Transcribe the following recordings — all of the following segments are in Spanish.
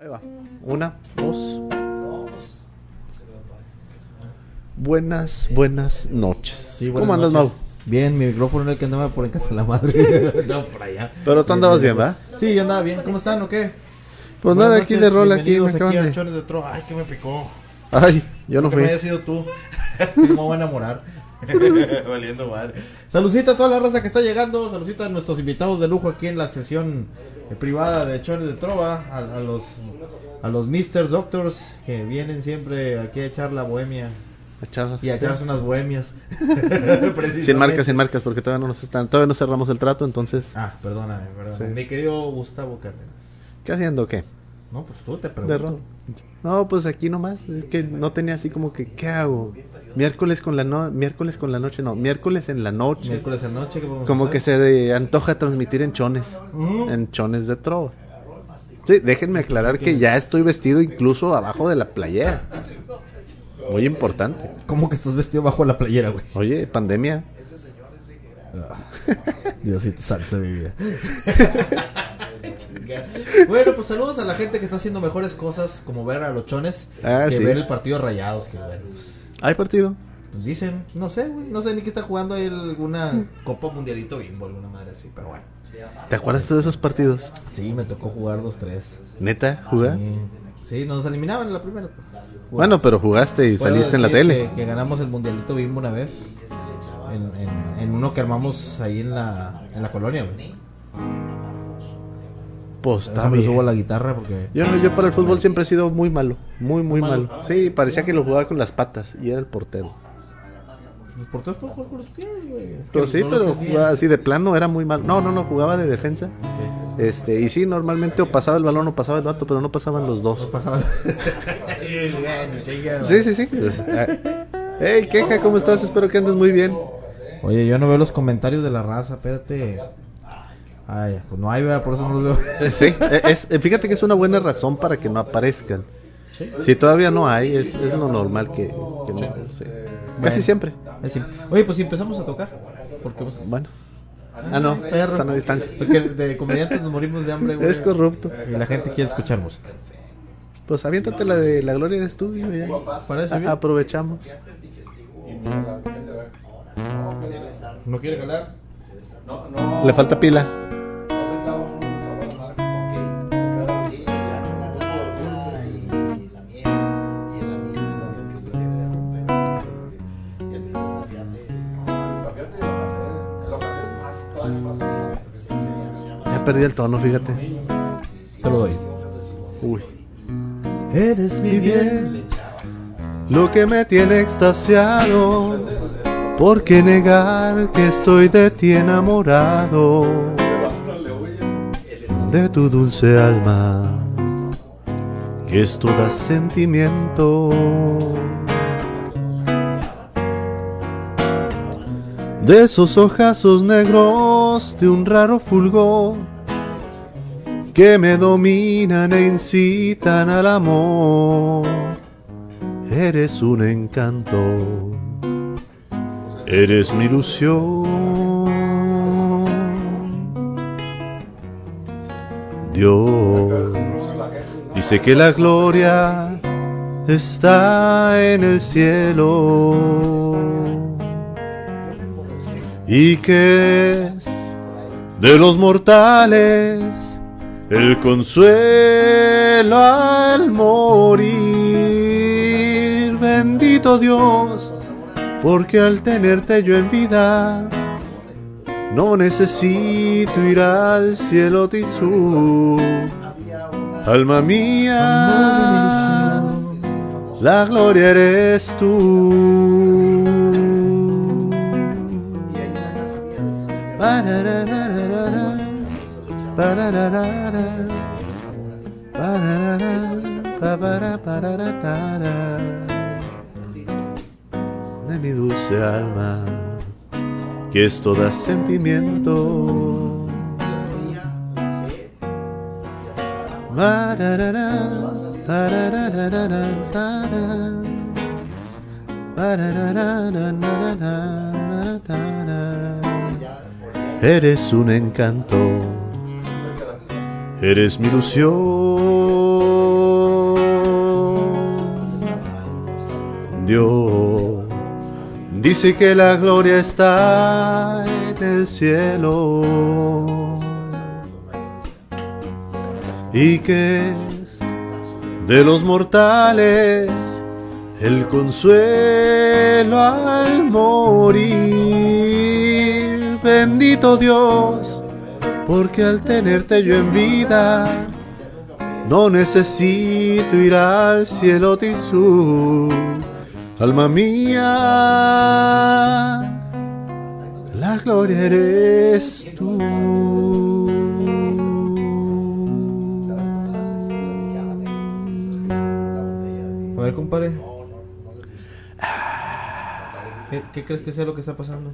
Ahí va. Una, dos. Buenas, buenas noches. Sí, buenas ¿Cómo andas, noches. Mau? Bien, mi micrófono era el que andaba por en casa de la madre. no, por allá. Pero tú andabas bien, ¿verdad? Sí, yo andaba bien. ¿Cómo están o qué? Pues Buenas nada, aquí noches, de rol, aquí me de... Ay, que me picó. Ay, yo no que me fui. haya sido tú. me voy a enamorar. Valiendo madre. Saludcita a toda la raza que está llegando. Saludcita a nuestros invitados de lujo aquí en la sesión eh, privada de Chones de Trova. A, a los a los Mr. Doctors que vienen siempre aquí a echar la bohemia Echar- y a echarse unas bohemias. Sin marcas, sin marcas, porque todavía no nos están, todavía no cerramos el trato, entonces. Ah, perdóname, perdóname. Sí. Mi querido Gustavo Cárdenas. ¿Qué haciendo qué? No, pues tú te De pregunto. No, pues aquí nomás. Es que no tenía así como que, ¿qué hago? Miércoles con la no miércoles con la noche, no, miércoles en la noche. Miércoles en noche, ¿qué podemos Como que se de- antoja transmitir en chones. En chones de trova. Sí, déjenme aclarar que ya estoy vestido incluso abajo de la playera. Muy importante. ¿Cómo que estás vestido bajo la playera, güey? Oye, pandemia. Diosito santo de mi vida. bueno, pues saludos a la gente que está haciendo mejores cosas, como ver a los chones, Ah, que sí. ver el partido rayados, que bueno, pues, ¿Hay partido? pues dicen, no sé, güey, no sé ni qué está jugando ahí alguna Copa Mundialito Bimbo, alguna madre así, pero bueno. ¿Te acuerdas tú de esos partidos? Sí, me tocó jugar dos, tres. ¿Neta? ¿Jugar? Sí, sí, nos eliminaban en la primera. Bueno, pero jugaste y Puedo saliste en la tele. Que, que ganamos el mundialito Bimbo una vez. En, en- en uno que armamos ahí en la, en la colonia, güey. Pues está bien. subo la guitarra porque. Yo, yo para el fútbol siempre he sido muy malo. Muy, muy Malo. malo. Sí, parecía que lo jugaba con las patas y era el portero. Los porteros pueden jugar con los pies, güey. Es que Pero sí, no pero jugaba así de plano, era muy malo. No, no, no, jugaba de defensa. Este, y sí, normalmente o pasaba el balón o pasaba el vato, pero no pasaban los dos. pasaba. Bueno, chinga, Sí, sí, sí. Pues, ah, Hey, queja, ¿cómo estás? Espero que andes muy bien. Oye, yo no veo los comentarios de la raza, espérate. Ay, pues no hay, ¿verdad? por eso no los veo. Sí, eh, es, eh, fíjate que es una buena razón para que no aparezcan. Si todavía no hay, es, es lo normal que, que no. sí. Casi Bueno. siempre. Oye, pues si empezamos a tocar. Porque pues. Bueno. Ah, no, perro. sana distancia. Porque de comediantes nos morimos de hambre, güey. Es corrupto. Y la gente quiere escuchar música. Pues aviéntate la de La Gloria eres tú, y ya. Parece A- bien. aprovechamos. ¿No quiere jalar? Le falta pila. Ya perdí el tono, fíjate. Te lo doy. Uy. Eres mi bien. Lo que me tiene extasiado. ¿Por qué negar que estoy de ti enamorado? De tu dulce alma, que es toda sentimiento. De esos ojazos negros de un raro fulgor que me dominan e incitan al amor. Eres un encanto, eres mi ilusión. Dios dice que la gloria está en el cielo y que es de los mortales el consuelo al morir. Bendito Dios, porque al tenerte yo en vida, no necesito ir al cielo tisú. Alma mía, la gloria eres tú. De mi dulce alma, que esto da sentimiento. Eres un encanto, eres mi ilusión. Dios dice que la gloria está en el cielo y que es de los mortales el consuelo al morir. Bendito Dios, porque al tenerte yo en vida, no necesito ir al cielo tisú. Alma mía, la gloria eres tú. A ver, compadre. ¿Qué, qué crees que sea lo que está pasando?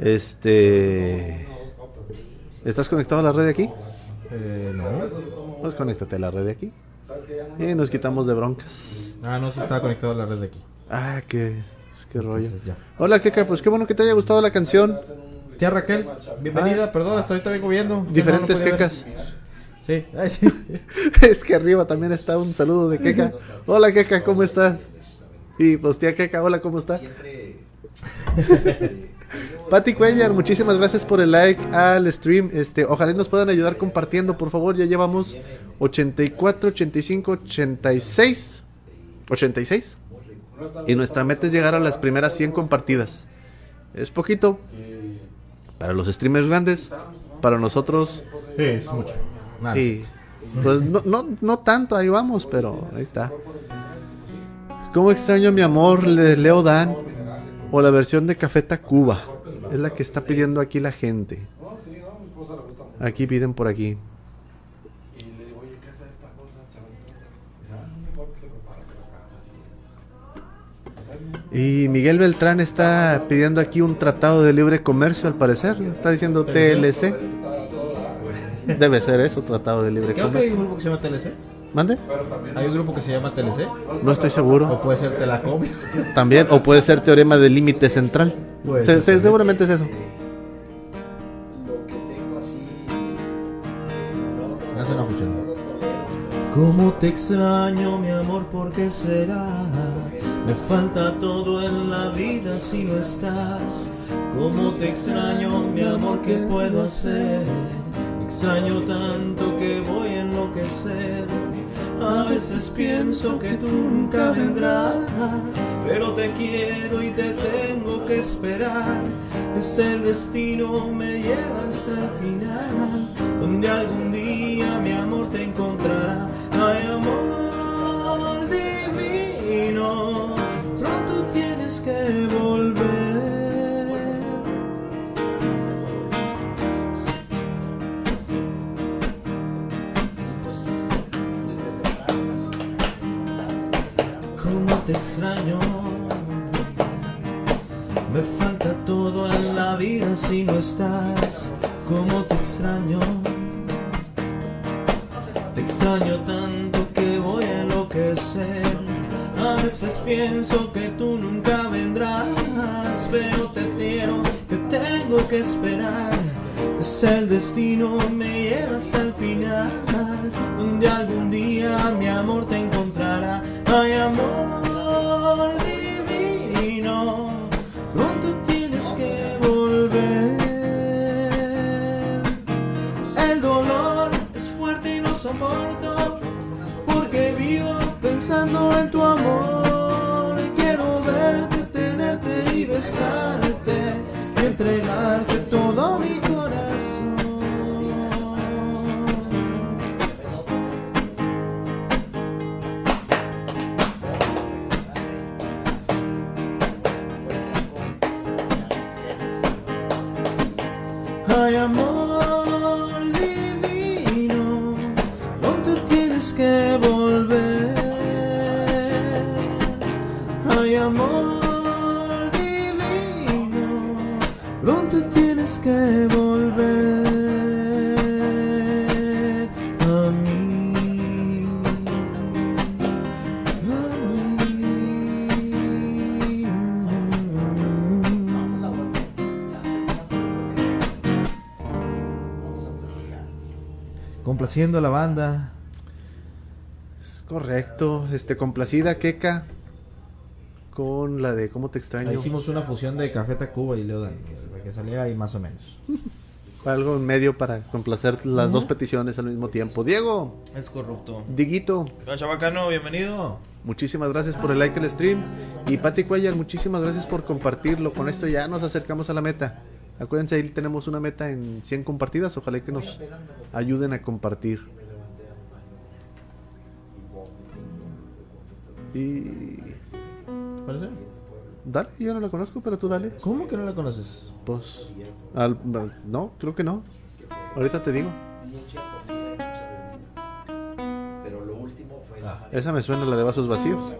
Este. ¿Estás conectado a la red de aquí? Eh, no. Pues conéctate a la red de aquí. Y nos quitamos de broncas. Ah, no, se estaba conectado a la red de aquí. Ah, qué, qué rollo. Entonces, ya. Hola, Keka, pues qué bueno que te haya gustado la canción. Tía Raquel, bienvenida. Perdón, hasta ahorita vengo viendo. Diferentes No. Sí. Ay, sí. es que arriba también está un saludo de Keka. Hola, Keka, ¿cómo estás? Y pues tía Keka, hola, ¿cómo estás? Pati Cuellar, muchísimas gracias por el like al stream. Este, ojalá nos puedan ayudar compartiendo, por favor. Ya llevamos 84, 85, 86. 86. Y nuestra meta es llegar a las primeras 100 compartidas. Es poquito para los streamers grandes, para nosotros es mucho. Sí. Pues no, no, no tanto, ahí vamos, pero ahí está. ¿Cómo extraño mi amor, Leo Dan? O la versión de Café Tacuba. Es la que está pidiendo aquí la gente. Aquí piden por aquí. Y Miguel Beltrán está pidiendo aquí un tratado de libre comercio, al parecer. Está diciendo TLC. Debe ser eso, tratado de libre Creo que hay comercio. un grupo que se llama TLC. ¿Mande? Hay un grupo que se llama TLC. No estoy O seguro. puede ser Telacom. También, o puede ser teorema del límite central. Se- se- seguramente es eso. Hace una fusión. ¿Cómo te extraño, mi amor? ¿Por qué será? Me falta todo en la vida si no estás. ¿Cómo te extraño, mi amor? ¿Qué puedo hacer? Me extraño tanto que voy a enloquecer. A veces pienso que tú nunca vendrás, pero te quiero y te tengo que esperar. Es el destino, me lleva hasta el final, donde algún Me falta todo en la vida si no estás. Cómo te extraño. Te extraño tanto que voy a enloquecer. A veces pienso que tú nunca vendrás, pero te quiero, te tengo que esperar. Es el destino, Complaciendo a la banda. Es correcto. Este, complacida, Keka. con la de ¿Cómo te extraño? Ahí hicimos una fusión de Café Tacuba y Leodan, para que saliera ahí más o menos. Algo en medio para complacer las dos peticiones al mismo tiempo. Diego, Es corrupto. Diguito, Chabacano, bienvenido. muchísimas gracias por el like al stream. Y Pati Cuellar, muchísimas gracias por compartirlo. Con esto ya nos acercamos a la meta. Acuérdense, ahí tenemos una meta en 100 compartidas. Ojalá que nos ayuden a compartir. Y ¿Parece? dale, yo no la conozco, pero tú dale. ¿Cómo que no la conoces? Pues, al- no, creo que no. Ahorita te digo. Pero lo último fue la Ah. Esa me suena la de vasos vacíos.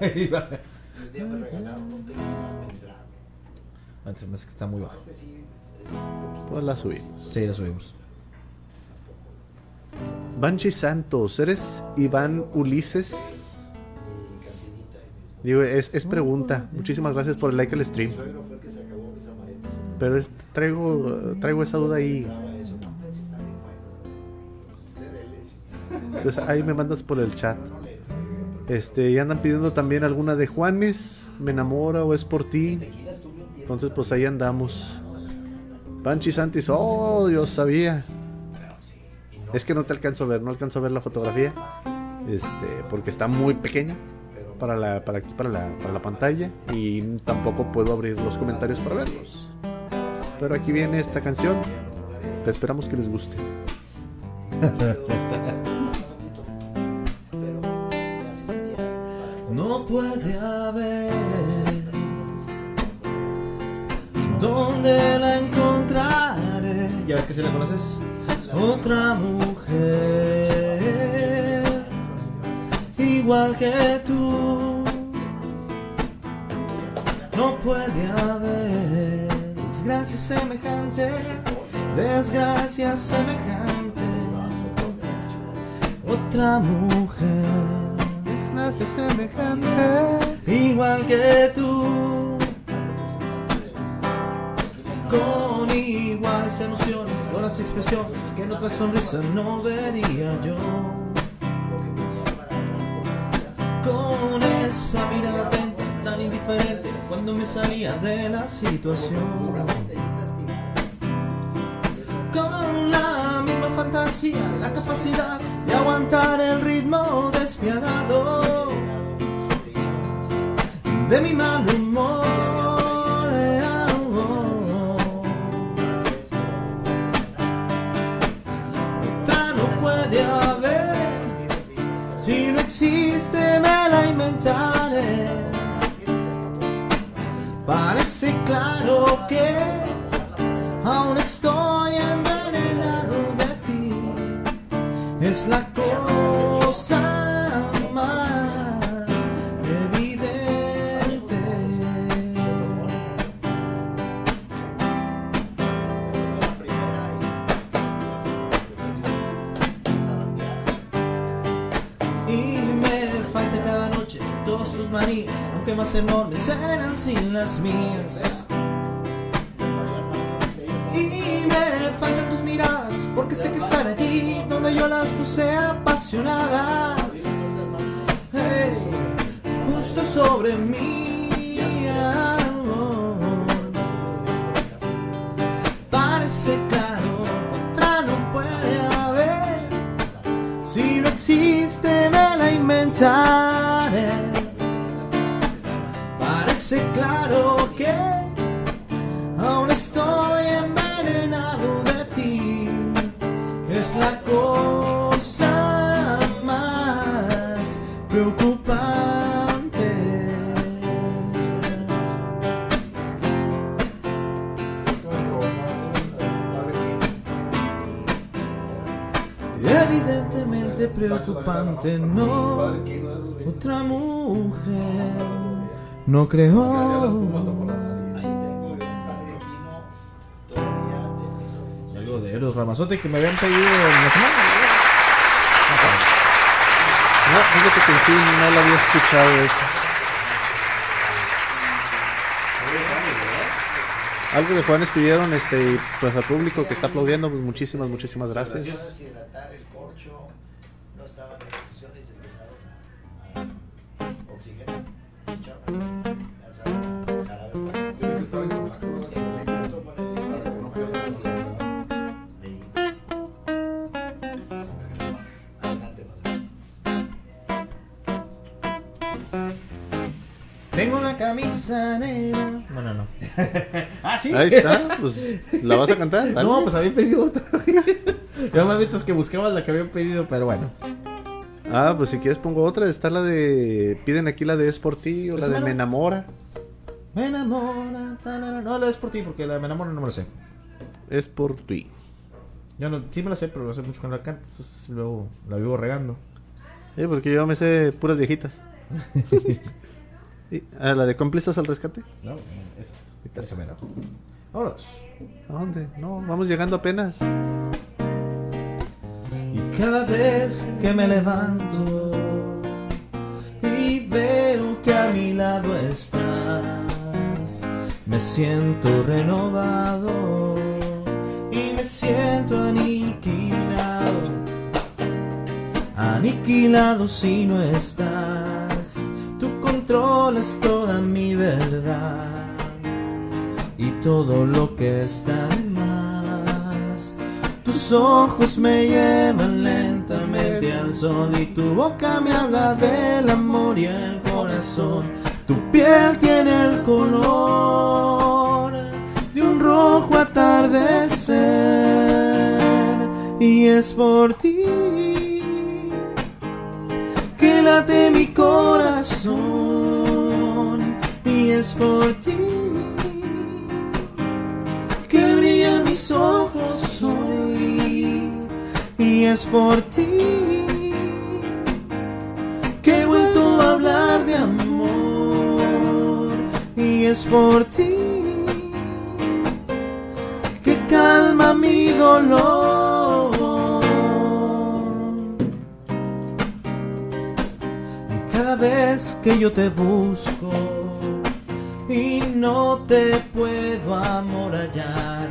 un día me regalaron un tequila Vendrame. Se me hace que está muy bajo. Este sí es un poquito Pues la subimos. Sí, la subimos. Banchi Santos, ¿eres Iván Ulises? mi cantinita Digo, es, es pregunta. Muchísimas gracias por el like al stream. suegro fue el que se acabó mis amarettos. Pero es- traigo, traigo esa duda ahí. Graba eso, no, hombre, sí está bien bueno. Usted dele. Entonces ahí me mandas por el chat. Este, y andan pidiendo también alguna de Juanes, Me enamora o es por ti. Entonces pues ahí andamos. Banchi Santis, oh, yo sabía. Es que no te alcanzo a ver, no alcanzo a ver la fotografía. Este, porque está muy pequeña para la, para aquí, para la, para la pantalla. Y tampoco puedo abrir los comentarios para verlos. Pero aquí viene esta canción. que esperamos que les guste. No puede haber ¿Dónde la encontraré? ¿Ya ves que si la conoces? Otra mujer Igual que tú No puede haber Desgracia semejante Desgracia semejante Otra mujer Semejante. igual que tú, con iguales emociones, con las expresiones que en otra sonrisa no vería yo, con esa mirada atenta, tan indiferente cuando me salía de la situación. Con la misma fantasía, la capacidad de aguantar el ritmo despiadado de mi mal humor. eh. Otra no puede haber, si no existe me la inventaré. Parece claro que aún estoy envenenado de ti. Es la cosa aunque más enormes eran sin las mías. Y me faltan tus miradas, porque sé que están allí donde yo las puse apasionadas. Hey, justo sobre mí. Parece claro, otra no puede haber. Si no existe, me la inventaré. Es la cosa más preocupante. Evidentemente preocupante, no. Otra mujer no creo. Ramazote que me habían pedido en la semana. No, fíjate que en sí no la había escuchado. Algo de Juanes pidieron, este, pues al público que está aplaudiendo, pues muchísimas, muchísimas gracias. Empezó a deshidratar el corcho, no estaba en posición y se empezaron a, a oxigenar. Camisa negra. Bueno, no. ah, sí. Ahí está, pues, ¿la vas a cantar? Dale. No, pues había pedido otra. Yo me es que buscabas la que habían pedido, pero bueno. Ah, pues si quieres pongo otra, está la de, piden aquí la de Es por ti, o Pues la de. Me enamora, Me enamora. tarara. No, la es por ti, porque la de me enamora no me la sé. Es por ti. Yo no, sí me la sé, pero hace mucho que no la canto. Entonces luego la vivo regando. Eh, porque yo me sé puras viejitas. Ah, la de cómplices al rescate. No, esa. Esa mera. Vámonos. ¿A dónde? No, vamos llegando apenas. Y cada vez que me levanto y veo que a mi lado estás, me siento renovado y me siento aniquilado. Aniquilado si no estás, controlas toda mi verdad y todo lo que está de más. Tus ojos me llevan lentamente al sol y tu boca me habla del amor y el corazón. Tu piel tiene el color de un rojo atardecer y es por ti que late mi corazón y es por ti que brillan mis ojos hoy y es por ti que he vuelto a hablar de amor y es por ti que calma mi dolor cada vez que yo te busco y no te puedo amorallar.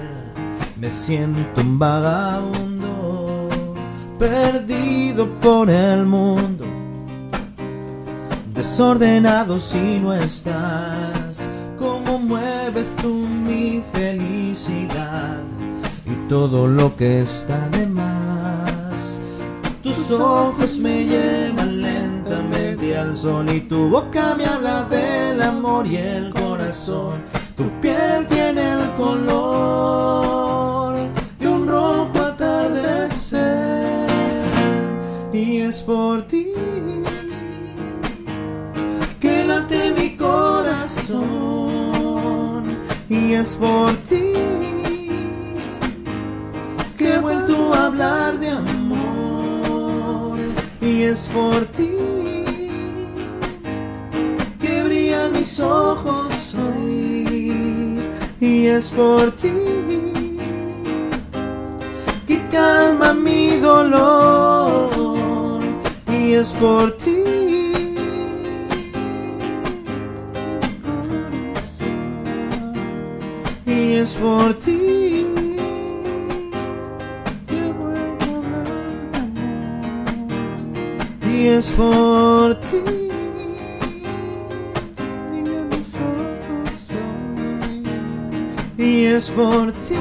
Me siento un vagabundo, perdido por el mundo, desordenado si no estás. Cómo mueves tú mi felicidad y todo lo que está de más. Tus ojos me llevan al sol y tu boca me habla del amor y el corazón. Tu piel tiene el color de un rojo atardecer. Y es por ti que late mi corazón. Y es por ti que he vuelto a hablar de amor. Y es por ti mis ojos hoy y es por ti que calma mi dolor y es por ti. Y es por ti y es por ti es por ti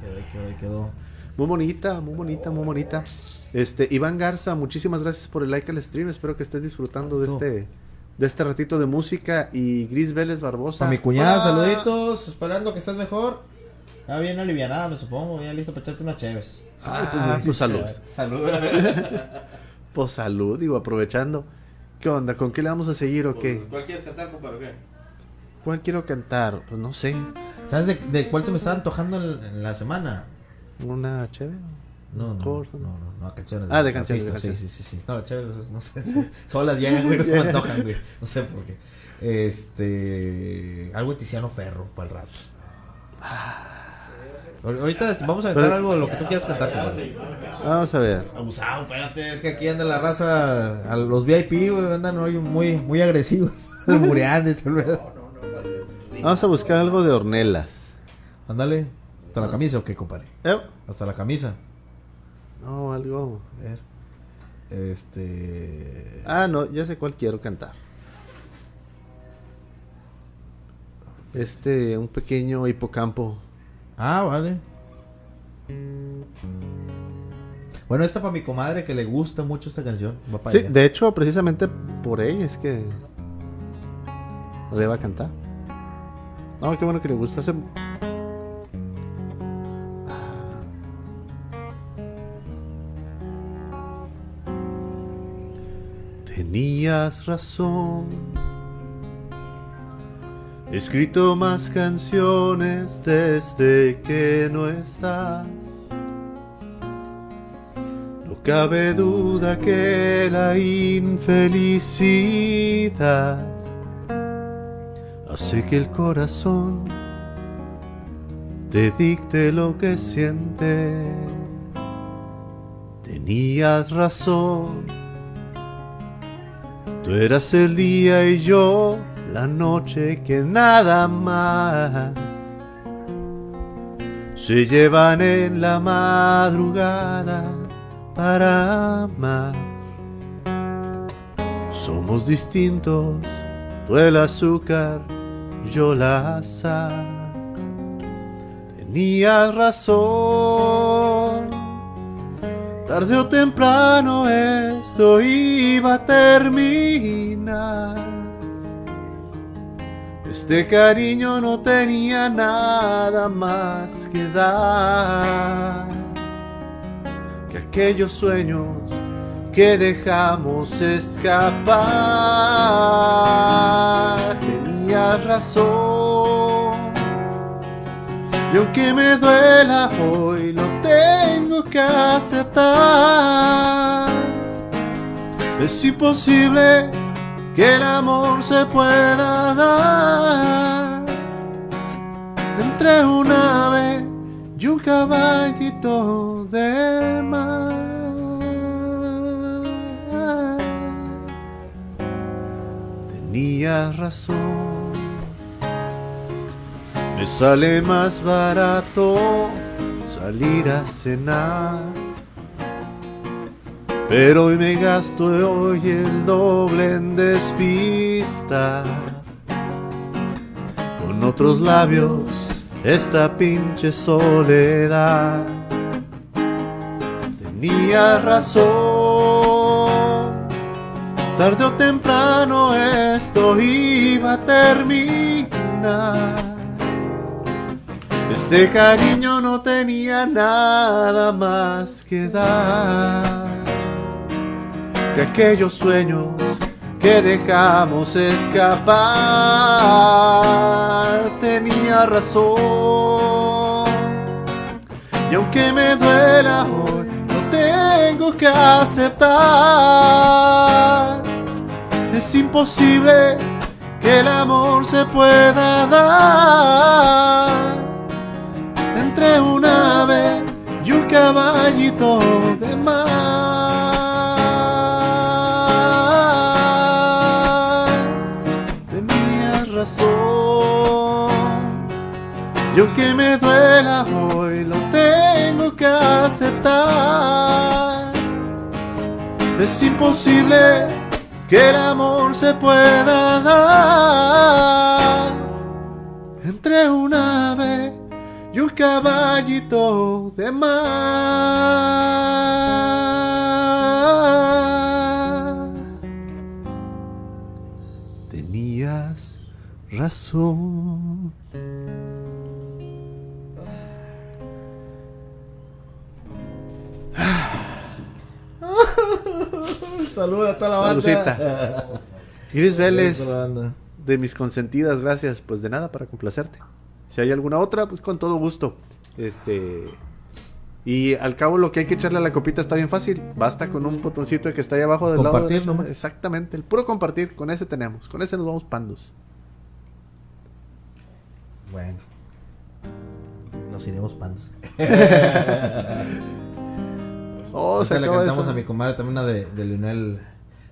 quedó, quedó, quedó. Muy bonita, muy bonita, muy bonita. Este, Iván Garza, muchísimas gracias por el like al stream. Espero que estés disfrutando de este, de este ratito de música. Y Gris Vélez Barbosa. A mi cuñada, Hola. saluditos, esperando que estés mejor. Bien alivianada, me supongo, ya listo para echarte unas chéves. Ah, pues salud. Salud. Pues salud, digo, aprovechando. ¿Qué onda? ¿Con qué le vamos a seguir o qué? ¿Cuál quieres cantar, compadre? o qué? ¿Cuál quiero cantar? Pues no sé. ¿Sabes de, de cuál se me estaba antojando en, en la semana? ¿Una chévere? No, no, Corto, no, no, no, canciones. Ah, de canciones, de canciones. Sí, sí, sí, sí. No, las chéveres, no sé. Solas llegan, güey, no se me antojan, güey. No sé por qué. Este. Algo de Tiziano Ferro para el rato. Ahor- Ahorita vamos a Pero- algo de lo que tú quieras cantar, compadre. Vamos a ver. Abusado, espérate, es que aquí anda la raza, a los VIP, güey, andan hoy muy, muy agresivos. Muriando, tal vez. Vamos a buscar algo de hornelas. Ándale. ¿Hasta la camisa o qué, compadre? Eh, Hasta la camisa. No, algo. A ver. Este. Ah, no, ya sé cuál quiero cantar. Este, un pequeño hipocampo. Ah, vale. Bueno, esta para mi comadre que le gusta mucho esta canción. Va para Sí, ella. de hecho, precisamente por ella es que le va a cantar. No, qué bueno que le gusta. Hace... Tenías razón. He escrito más canciones desde que no estás. No cabe duda que la infelicidad hace que el corazón te dicte lo que siente. Tenías razón, tú eras el día y yo la noche que nada más se llevan en la madrugada para amar. Somos distintos, tú el azúcar, yo la sal. Tenías razón, tarde o temprano esto iba a terminar. Este cariño no tenía nada más que dar que aquellos sueños que dejamos escapar. Tenías razón. Y aunque me duela hoy, lo tengo que aceptar. Es imposible que el amor se pueda dar entre un ave y un caballito de mar. Tenías razón, me sale más barato salir a cenar. Pero hoy me gasto hoy el doble en despista. Con otros labios, esta pinche soledad. Tenía razón. Tarde o temprano esto iba a terminar. Este cariño no tenía nada más que dar que aquellos sueños que dejamos escapar. Tenía razón. Y aunque me duela hoy, lo tengo que aceptar. Es imposible que el amor se pueda dar entre un ave y un caballito de mar. Es imposible que el amor se pueda dar entre un ave y un caballito de mar. Tenías razón. Saluda a toda la banda. Iris Vélez, de mis consentidas, gracias. Pues de nada para complacerte. Si hay alguna otra, pues con todo gusto. Este. Y al cabo lo que hay que echarle a la copita está bien fácil. Basta con un botoncito que está ahí abajo del lado Compartir derecho. nomás. Exactamente, el puro compartir, con ese tenemos. Con ese nos vamos pandos. Bueno. nos iremos pandos. Oh, se le cantamos eso. a mi comadre también una de, de Leonel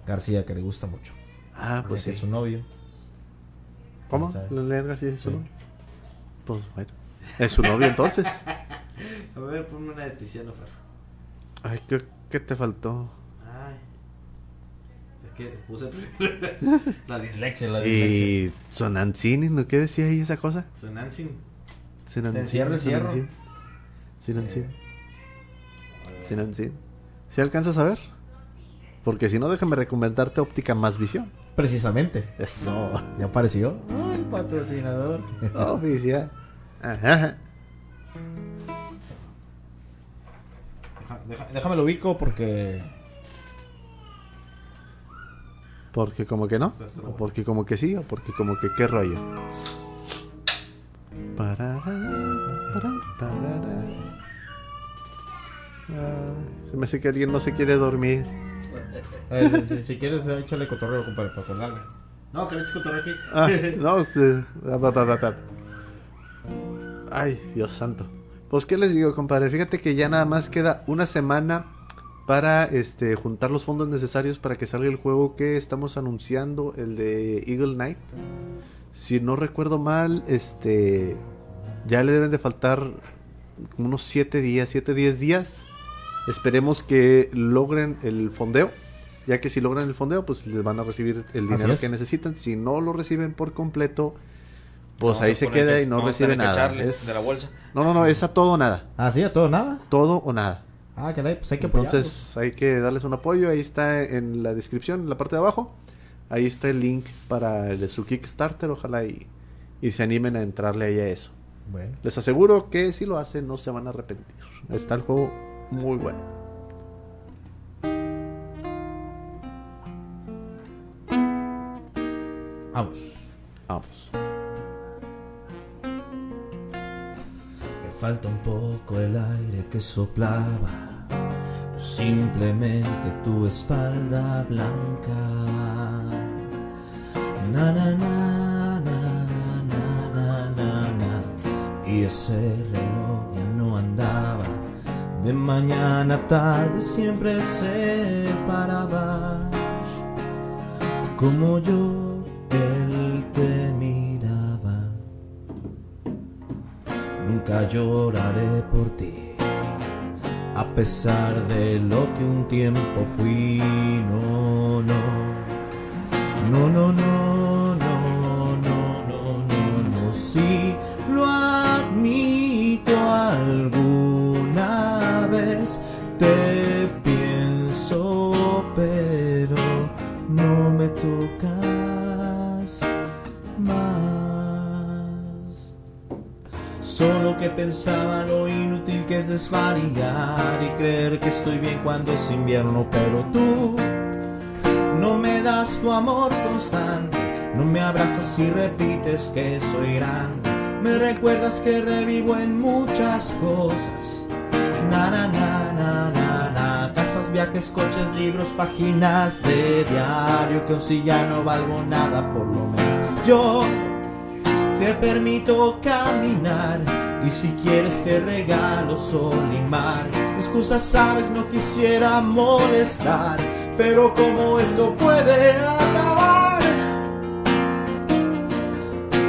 García que le gusta mucho. Ah, pues sí. es su novio. ¿Cómo? ¿Leonel García es su Sí. novio? Pues bueno. Es su novio entonces. A ver, ponme una de Tiziano Ferro. Ay, ¿qué, qué te faltó? Ay. Es que puse La dislexia, la dislexia. Y Sonancini, ¿no? ¿Qué decía ahí esa cosa? Sonancin. Sonancini, Te encierro el cierro. Sonancini. ¿Sí alcanzas a ver? Porque si no, déjame recomendarte óptica más visión. Precisamente. Eso. Ya apareció. Oh, el patrocinador. Oficial. Ajá. Deja- déjame lo ubico porque. Porque como que no. O porque como que sí. O porque como que qué rollo. Parará, pará, parará. Ay, se me hace que alguien no se quiere dormir. Si, si quieres, échale cotorreo, compadre, para acordarme. No, que le eches cotorreo aquí. Ah, no, sí. Ah. Ay, Dios santo. Pues qué les digo, compadre. Fíjate que ya nada más queda una semana para este juntar los fondos necesarios para que salga el juego que estamos anunciando, el de Eagle Knight. Si no recuerdo mal, este ya le deben de faltar unos 7 días, 7 10 días. Esperemos que logren el fondeo. Ya que si logran el fondeo, pues les van a recibir el dinero que necesitan. Si no lo reciben por completo, pues Vamos ahí se queda que- y no recibe nada. echarle Es- de la bolsa. No, no, no, es a todo o nada. Ah, sí, a todo nada. Todo o nada. Ah, caray, pues hay que apoyarlos. Entonces hay que darles un apoyo. Ahí está en la descripción, en la parte de abajo. Ahí está el link para el su Kickstarter. Ojalá y, y se animen a entrarle ahí a eso. Bueno. Les aseguro que si lo hacen no se van a arrepentir. Está el juego muy bueno. Vamos. Vamos. Me falta un poco el aire que soplaba, simplemente tu espalda blanca. Na na na na na na na na. Y ese reloj ya no andaba. De mañana tarde siempre se paraba. Como yo, él te miraba. Nunca lloraré por ti, a pesar de lo que un tiempo fui. No, no, no, no, no, no, no, no, no, no. Sí, lo admito vez. Te pienso, pero no me tocas más. Solo que pensaba lo inútil que es desvariar y creer que estoy bien cuando es invierno, pero tú no me das tu amor constante, no me abrazas y repites que soy grande, me recuerdas que revivo en muchas cosas. Na na na na na na Casas, viajes, coches, libros, páginas de diario Que aun si ya no valgo nada por lo menos Yo te permito caminar y si quieres te regalo sol y mar. Excusas sabes, no quisiera molestar, pero como esto puede acabar,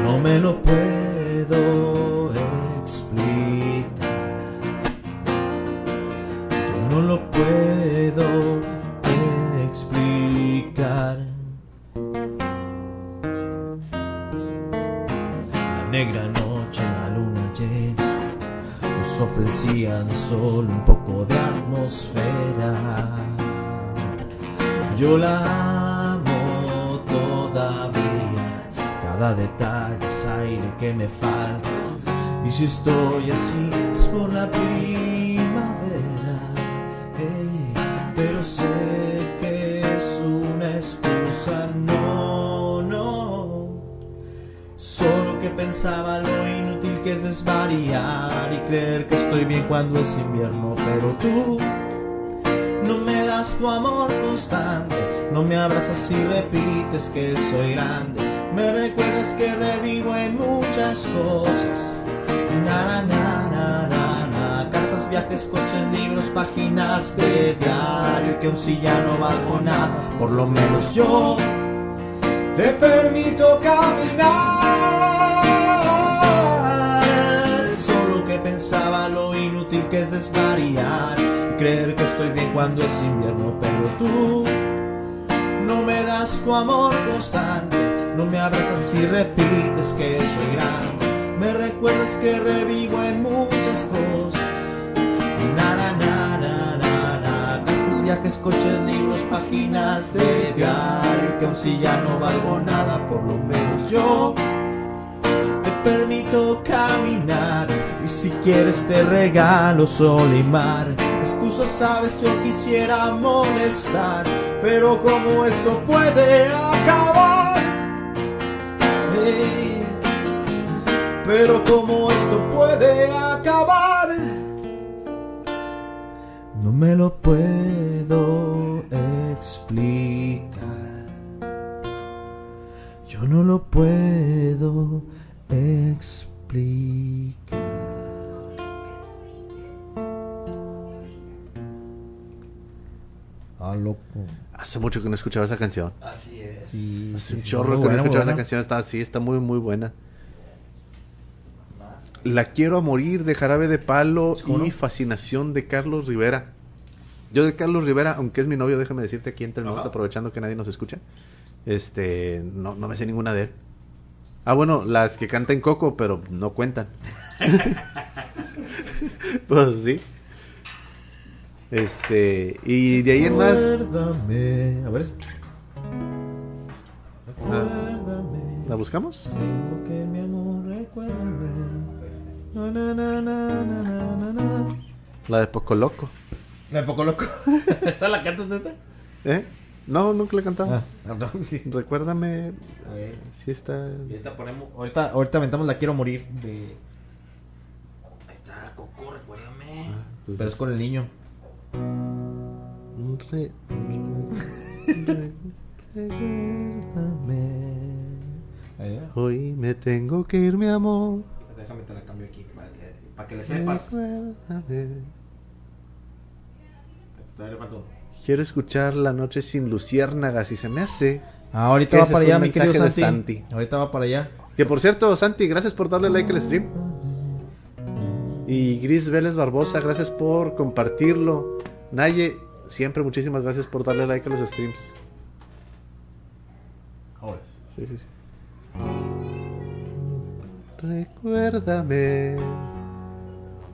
no me lo puedo no lo puedo explicar. La negra noche la luna llena nos ofrecían solo un poco de atmósfera. Yo la amo todavía, cada detalle es aire que me falta. Y si estoy así es por la primavera, sé que es una excusa, no, no. Solo que pensaba lo inútil que es desvariar y creer que estoy bien cuando es invierno, pero tú no me das tu amor constante, no me abrazas y repites que soy grande, me recuerdas que revivo en muchas cosas. Na na na na casas, viajes, coches, libros, páginas de diario que aun si ya no valgo nada, por lo menos yo te permito caminar. Solo que pensaba lo inútil que es desvariar y creer que estoy bien cuando es invierno, pero tú no me das tu amor constante, no me abrazas y repites que soy grande, me recuerdas que revivo en muchas cosas. Viajes, coches, libros, páginas de diario que aun si ya no valgo nada, por lo menos yo te permito caminar y si quieres te regalo sol y mar. Excusas sabes yo quisiera molestar, pero como esto puede acabar. Hey, pero como esto puede acabar. No me lo puedo explicar. Yo no lo puedo explicar. Ah, loco. Hace mucho que no escuchaba esa canción. Así es. Sí, Hace sí, un sí, chorro que no escuchaba esa canción. Está así, está muy, muy buena. La quiero a morir de Jarabe de Palo ¿Cómo y no? Fascinación de Carlos Rivera. Yo de Carlos Rivera, aunque es mi novio, déjame decirte aquí entre nosotros, aprovechando que nadie nos escucha. Este, no, no me sé ninguna de él. Ah, bueno, las que canta en Coco, pero no cuentan. pues sí. Este, y de ahí en más, Recuérdame. A ver. Ah. Recuérdame. ¿la buscamos? Tengo que mi amor, recuérdame. La de Poco Loco. Me poco loco. ¿Esa la cantas neta? ¿Eh? No, nunca la he cantado. Ah, no, sí. Recuérdame A ver. si está. Ahorita ponemos. Ahorita, ahorita aventamos la quiero morir. De... Ahí está, Coco, recuérdame. Pero es con el niño. Re- re- recuérdame. Hoy me tengo que ir, mi amor. Déjame te la cambio aquí para que, le sepas. Recuérdame. Todavía le falta uno. Quiero escuchar La Noche sin Luciérnagas y se me hace. Ah, ahorita va para allá, mi querido mensaje de Santi. Santi. Ahorita va para allá. Que por cierto, Santi, gracias por darle like al stream. Y Gris Vélez Barbosa, gracias por compartirlo. Naye, siempre muchísimas gracias por darle like a los streams. Ahora. Sí, sí, sí. Recuérdame,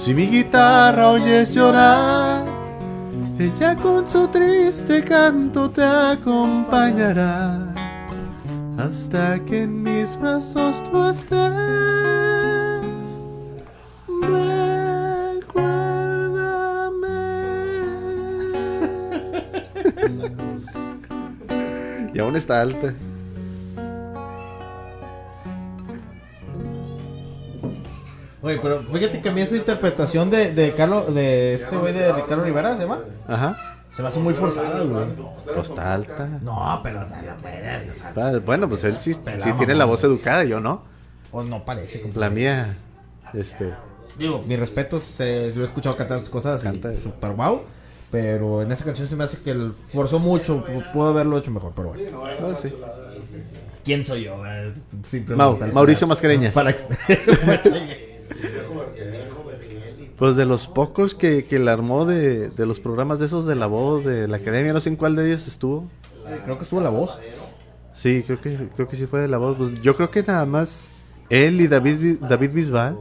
Si mi guitarra oyes llorar, ella con su triste canto te acompañará hasta que en mis brazos tú estés. Recuérdame. y aún está alta. Oye, pero fíjate que a mí esa interpretación de, de Carlos, de este güey de Ricardo Rivera, ¿se llama? Ajá. Se me hace muy forzada, güey. Pues está alta. No, pero o sea, la puedes, o sea, Está- Bueno, pues él sí, sí tiene la voz educada, yo no. o no parece. como- La mía, este, Digo, mis respetos, eh, lo he escuchado cantar sus cosas Canta. y super wow. Pero en esa canción se me hace que él forzó mucho, pu- pudo haberlo hecho mejor, pero bueno. ah, sí. ¿Quién soy yo? Eh, simplemente Mau- para- Mauricio Mascareñas. Para Pues de los pocos que, que la armó de, de los programas de esos de la voz, de la academia, no sé en cuál de ellos estuvo. Creo que estuvo la voz. Sí, creo que, creo que sí fue de la voz. Pues yo creo que nada más él y David, David Bisbal,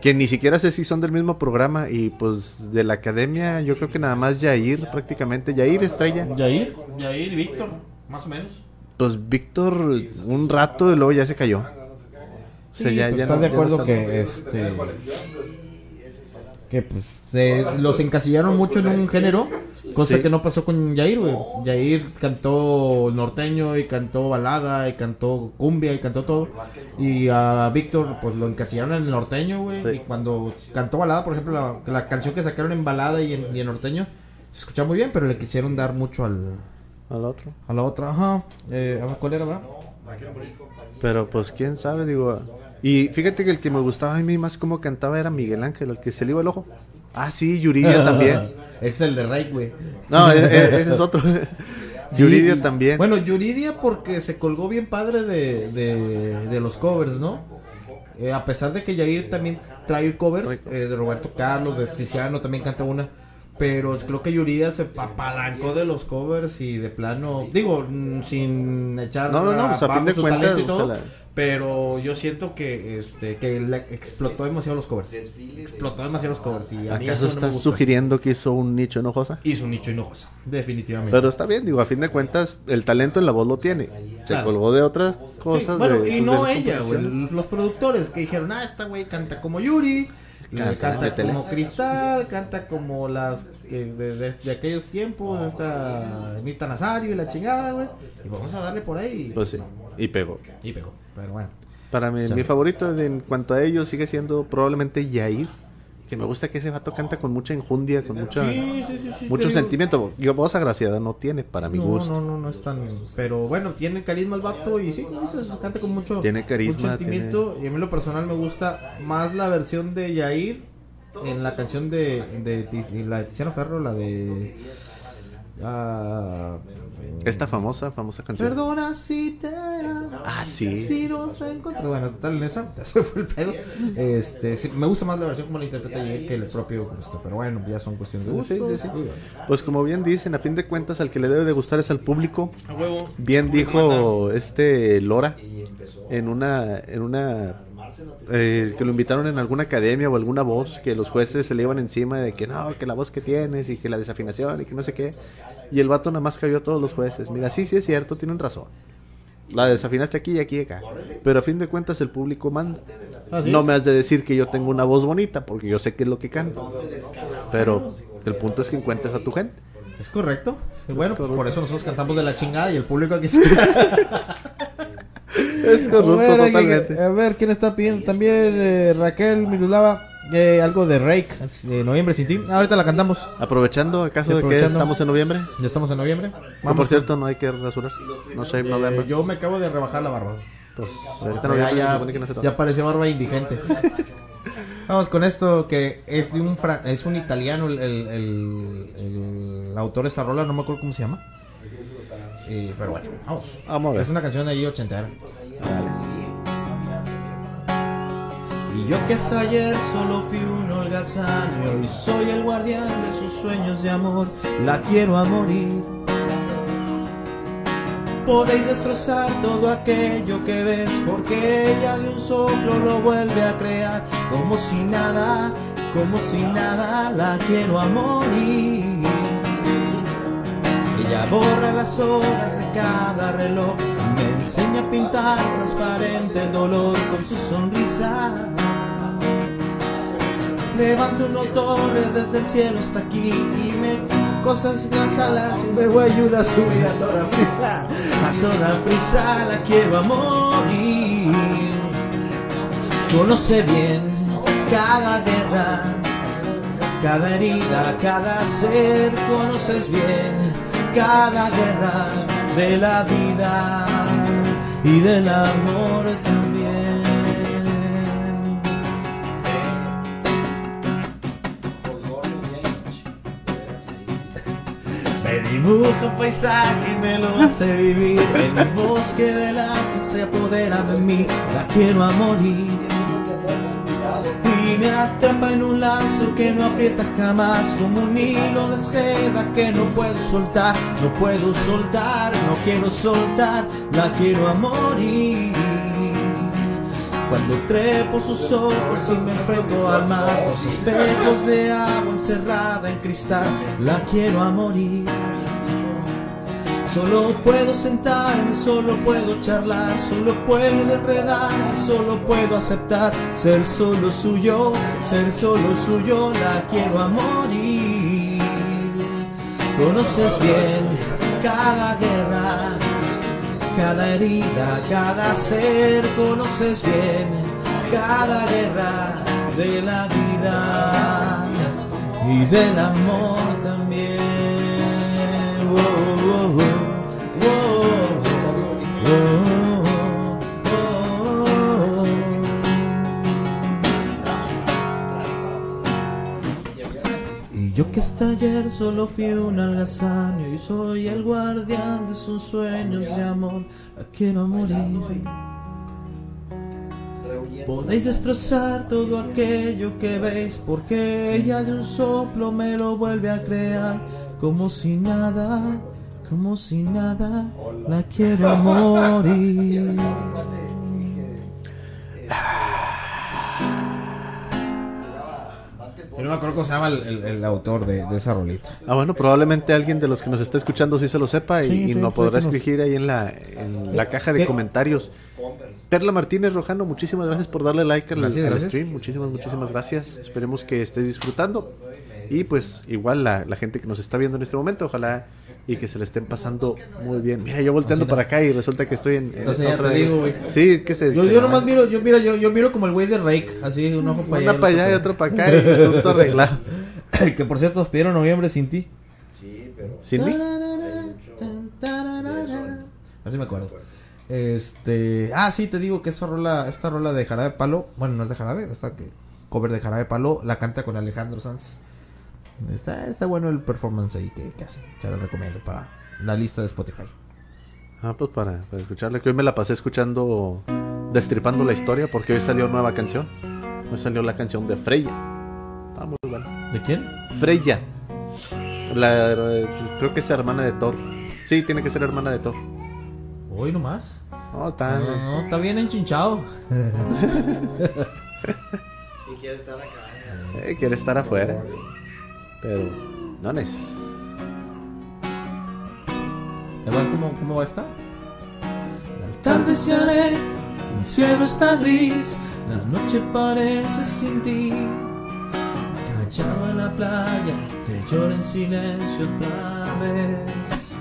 que ni siquiera sé si son del mismo programa, y pues de la academia yo creo que nada más Yair prácticamente. Yair Estrella. Yair, Yair y Víctor, más o menos. Pues Víctor un rato y luego ya se cayó. O sea, Sí, ya- pues, ya ¿Estás no- de ya no acuerdo que este que pues se- los encasillaron mucho en un género, cosa Sí. que no pasó con Yair, güey. Yair cantó norteño y cantó balada y cantó cumbia y cantó todo. Y a Víctor pues lo encasillaron en el norteño, güey. Sí. Y cuando cantó balada, por ejemplo, la, la canción que sacaron en balada y en, y en norteño, se escuchaba muy bien, pero le quisieron dar mucho al, Al otro. a la otra. Ajá. Eh, ¿Cuál era, verdad? Pero pues quién sabe, digo. Y fíjate que el que me gustaba a mí más como cantaba era Miguel Ángel, el que se le iba el ojo. Ah, sí, Yuridia también. Ese es el de Rey, güey. No, e- e- ese es otro. Sí, Yuridia también. Bueno, Yuridia porque se colgó bien padre de, de, de los covers, ¿no? Eh, a pesar de que Yair también trae covers eh, de Roberto Carlos, de Tiziano también canta una. Pero creo que Yuridia se apalancó de los covers y de plano, digo, mm, sin echar No, no, no, pues, a fin de su cuentas, o sea, la- pero yo siento que este que le explotó demasiado los covers. Explotó demasiado los covers y a mí ¿Acaso eso no me estás gusta. sugiriendo que hizo un nicho enojosa? Hizo un nicho hinojosa, definitivamente. Pero está bien, digo, a fin de cuentas, el talento en la voz lo tiene. Se Claro. colgó de otras Sí, cosas. bueno, de- y pues, no de ella, güey. Los productores que dijeron, ah, esta güey canta como Yuri, Canta, canta métele. como Cristal, canta como las que de, de- de aquellos tiempos, esta Anita Nazario y la chingada, güey. Y vamos a darle por ahí. Pues sí, y pegó. Y pegó, pero bueno. Para mí, mi favorito de- en cuanto a ellos sigue siendo probablemente Yair. Que me gusta que ese vato canta con mucha enjundia, con mucha, Sí, sí, sí, sí, mucho sentimiento. Yo, voz agraciada no tiene, para mi No, gusto. no, no, no es tan. Pero bueno, tiene carisma el vato y sí, se canta con mucho, Tiene carisma, mucho sentimiento. Y a mí lo personal me gusta más la versión de Yair en la canción de, de, la de Tiziano Ferro, la de. ah, Esta famosa, famosa canción. Perdona si te Ah, sí. Si nos encontramos. Bueno, total en esa, se fue el pedo. Este, sí, me gusta más la versión como la interpreta que el propio. Pero bueno, ya son cuestiones de Sí, gusto. sí, sí. Pues como bien dicen, a fin de cuentas, al que le debe de gustar es al público. A huevo. Bien dijo este Lora en una en una eh, que lo invitaron en alguna academia o alguna voz que los jueces se le iban encima de que no, que la voz que tienes y que la desafinación y que no sé qué. Y el vato nada más cayó a todos los jueces. Mira, sí, sí es cierto, tienen razón. La desafinaste aquí y aquí y acá. Pero a fin de cuentas el público manda. Así No es. me has de decir que yo tengo una voz bonita porque yo sé qué es lo que canto. Pero el punto es que encuentres a tu gente. Es correcto. Bueno, pues por eso nosotros cantamos de la chingada y el público aquí Es a, corrupto ver, totalmente. a ver, ¿quién está pidiendo también? Eh, Raquel Mirulava, eh, algo de Rake, de Noviembre sin ti. Ah, ahorita la cantamos. Aprovechando, acaso de que estamos en noviembre. Ya estamos en noviembre. Que, por cierto, no hay que rasurarse. No sé, Eh, yo me acabo de rebajar la barba. Pues, este Ya, ya, que no se ya parecía barba indigente. Vamos con esto que es un fra- es un italiano el, el- el- el autor de esta rola, no me acuerdo cómo se llama. Eh, pero bueno, vamos. Vamos a ver. Es una canción de ahí ochentera. Y yo que hasta ayer solo fui un holgazán y hoy soy el guardián de sus sueños de amor, la quiero a morir. Podéis destrozar todo aquello que ves porque ella de un soplo lo vuelve a crear como si nada, como si nada, la quiero a morir. Ella borra las horas de cada reloj, me enseña a pintar transparente dolor con su sonrisa. Levanto una torre desde el cielo hasta aquí y me cosas las alas y me voy a ayudar a subir a toda prisa. A toda prisa la quiero a morir. Conoce bien cada guerra, cada herida, cada ser. Conoces bien cada guerra de la vida y del amor también. Me dibuja un paisaje y me lo hace vivir. En el bosque del agua se apodera de mí. La quiero a morir. Y me atrapa en un lazo que no aprieta jamás. Como un hilo de seda que no puedo soltar. No puedo soltar, no quiero soltar. La quiero a morir. Cuando trepo sus ojos y me enfrento al mar, dos espejos de agua encerrada en cristal, la quiero a morir. Solo puedo sentarme, solo puedo charlar, solo puedo enredarme, solo puedo aceptar ser solo suyo, ser solo suyo, la quiero a morir. Conoces bien cada guerra, cada herida, cada ser, conoces bien cada guerra de la vida y del amor también. Y yo que hasta ayer solo fui un algazán y soy el guardián de sus sueños de amor. La quiero morir. Podéis destrozar todo aquello que veis porque ella de un soplo me lo vuelve a crear como si nada, como si nada, la quiero morir. Yo no me acuerdo cómo se llama el, el- el autor de, de esa rolita. Ah, bueno, probablemente alguien de los que nos está escuchando sí se lo sepa y, Sí, y sí, nos sí, podrá nos- escribir ahí en la, en la caja de ¿Qué? comentarios. Perla Martínez Rojano, muchísimas gracias por darle like al, Gracias, al gracias. stream. Muchísimas, muchísimas gracias. Esperemos que estés disfrutando. Y pues igual la, la gente que nos está viendo en este momento, ojalá y que se le estén pasando muy bien. Mira, yo volteando para acá y resulta que estoy en... en Entonces ya otra te digo, güey. Sí, que se... Yo, se yo nomás miro, yo mira, yo, yo miro como el güey de Rake, así un ojo para allá. Una para allá y otro para acá y asunto arreglado. que por cierto nos pidieron noviembre sin ti. Sí, pero. ¿Sin mí? Así me acuerdo. Este, ah, sí, te digo que esa rola, esta rola de Jarabe Palo, bueno, no es de Jarabe, esta que cover de Jarabe Palo, la canta con Alejandro Sanz. Está, está bueno el performance ahí que, que hace. Se lo recomiendo para la lista de Spotify. Ah, pues para, para escucharla, que hoy me la pasé escuchando Destripando la historia, porque hoy salió nueva canción. Hoy salió la canción de Freya. Está muy buena. ¿De quién? Freya. La, creo que es hermana de Thor. Sí, tiene que ser hermana de Thor. Hoy nomás. No, está. No, no, está bien enchinchado. Si quieres estar acá. eh, quiere estar afuera. Pero, no es. ¿Sabes cómo, cómo va esta? La tarde se aleja, el cielo está gris, la noche parece sin ti. Callado en la playa, te lloro en silencio otra vez.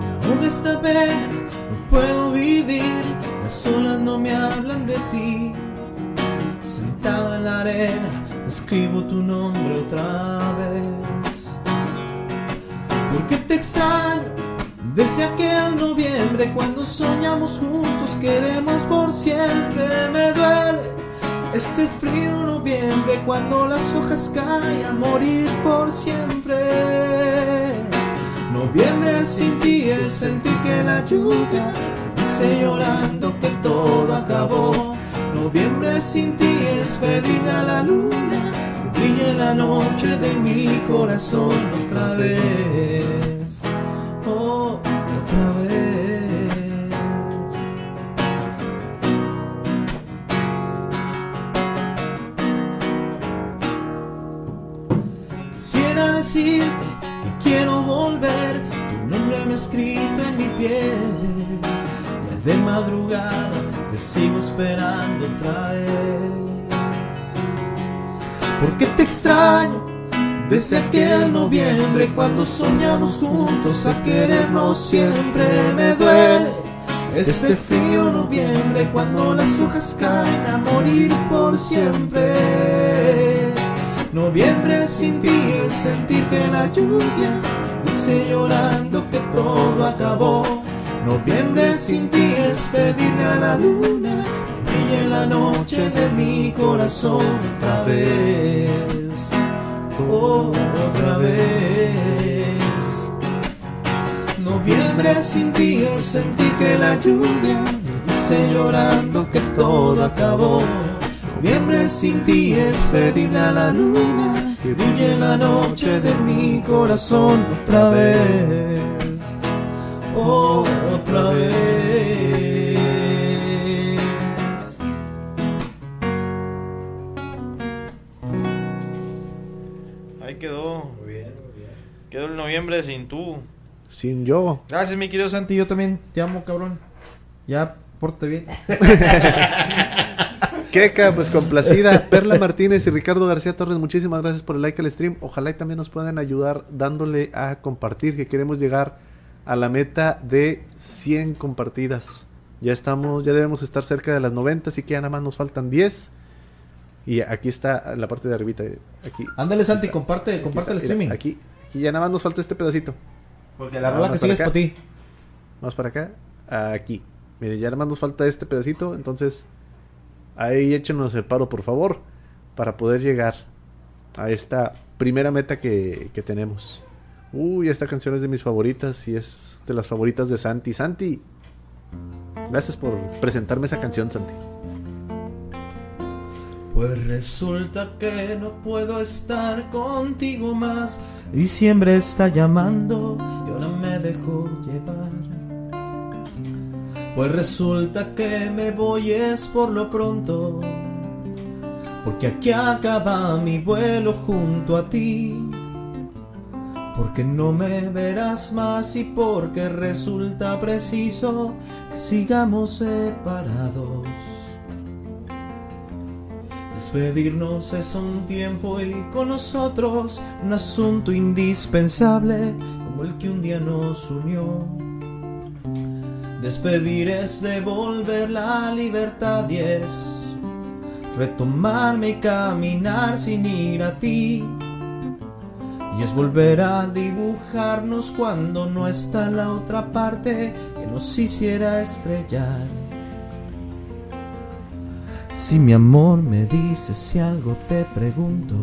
Me ahoga esta pena, no puedo vivir, las olas no me hablan de ti. Sentado en la arena, escribo tu nombre otra vez. Porque te extraño desde aquel noviembre cuando soñamos juntos, queremos por siempre. Me duele este frío noviembre cuando las hojas caen a morir por siempre. Noviembre sin ti es sentir que la lluvia me dice llorando que todo acabó. Noviembre sin ti es pedirle a la luna que brille la noche de mi corazón otra vez. Oh, otra vez. Quisiera decirte que quiero volver, tu nombre me ha escrito en mi piel. Ya de madrugada, te sigo esperando otra vez. Porque te extraño desde aquel noviembre cuando soñamos juntos a querernos siempre. Me duele este frío noviembre cuando las hojas caen a morir por siempre. Noviembre sin ti es sentir que la lluvia dice llorando que todo acabó. Noviembre sin ti es pedirle a la luna brille la noche de mi corazón otra vez. Oh, otra vez. Noviembre sin ti es sentir que la lluvia me dice llorando que todo acabó. Noviembre sin ti es pedirle a la luna que brille la noche de mi corazón otra vez. Oh, otra vez. Quedó. Quedó el noviembre sin tú. sin yo. Gracias, mi querido Santi. Yo también te amo, cabrón. Ya, pórtate bien. Queca, pues complacida. Perla Martínez y Ricardo García Torres, muchísimas gracias por el like al stream. Ojalá y también nos puedan ayudar dándole a compartir, que queremos llegar a la meta de 100 compartidas. Ya estamos, ya debemos estar cerca de las 90, así que ya nada más nos faltan 10. Y aquí está la parte de arribita, aquí. Ándale, Santi, Está- comparte, comparte el mira, streaming. Aquí, aquí ya nada más nos falta este pedacito. Porque la rola que más sigue es para ti. Vamos para acá, aquí. Mire, ya nada más nos falta este pedacito, entonces ahí échenos el paro, por favor, para poder llegar a esta primera meta que, que tenemos. Uy, esta canción es de mis favoritas y es de las favoritas de Santi. Santi, gracias por presentarme esa canción, Santi. Pues resulta que no puedo estar contigo más. Diciembre está llamando y ahora me dejo llevar. Pues resulta que me voy es por lo pronto. Porque aquí acaba mi vuelo junto a ti. Porque no me verás más y porque resulta preciso que sigamos separados. Despedirnos es un tiempo y con nosotros un asunto indispensable como el que un día nos unió. Despedir es devolver la libertad y es retomarme y caminar sin ir a ti. Y es volver a dibujarnos cuando no está la otra parte que nos hiciera estrellar. Si mi amor me dices si algo te pregunto,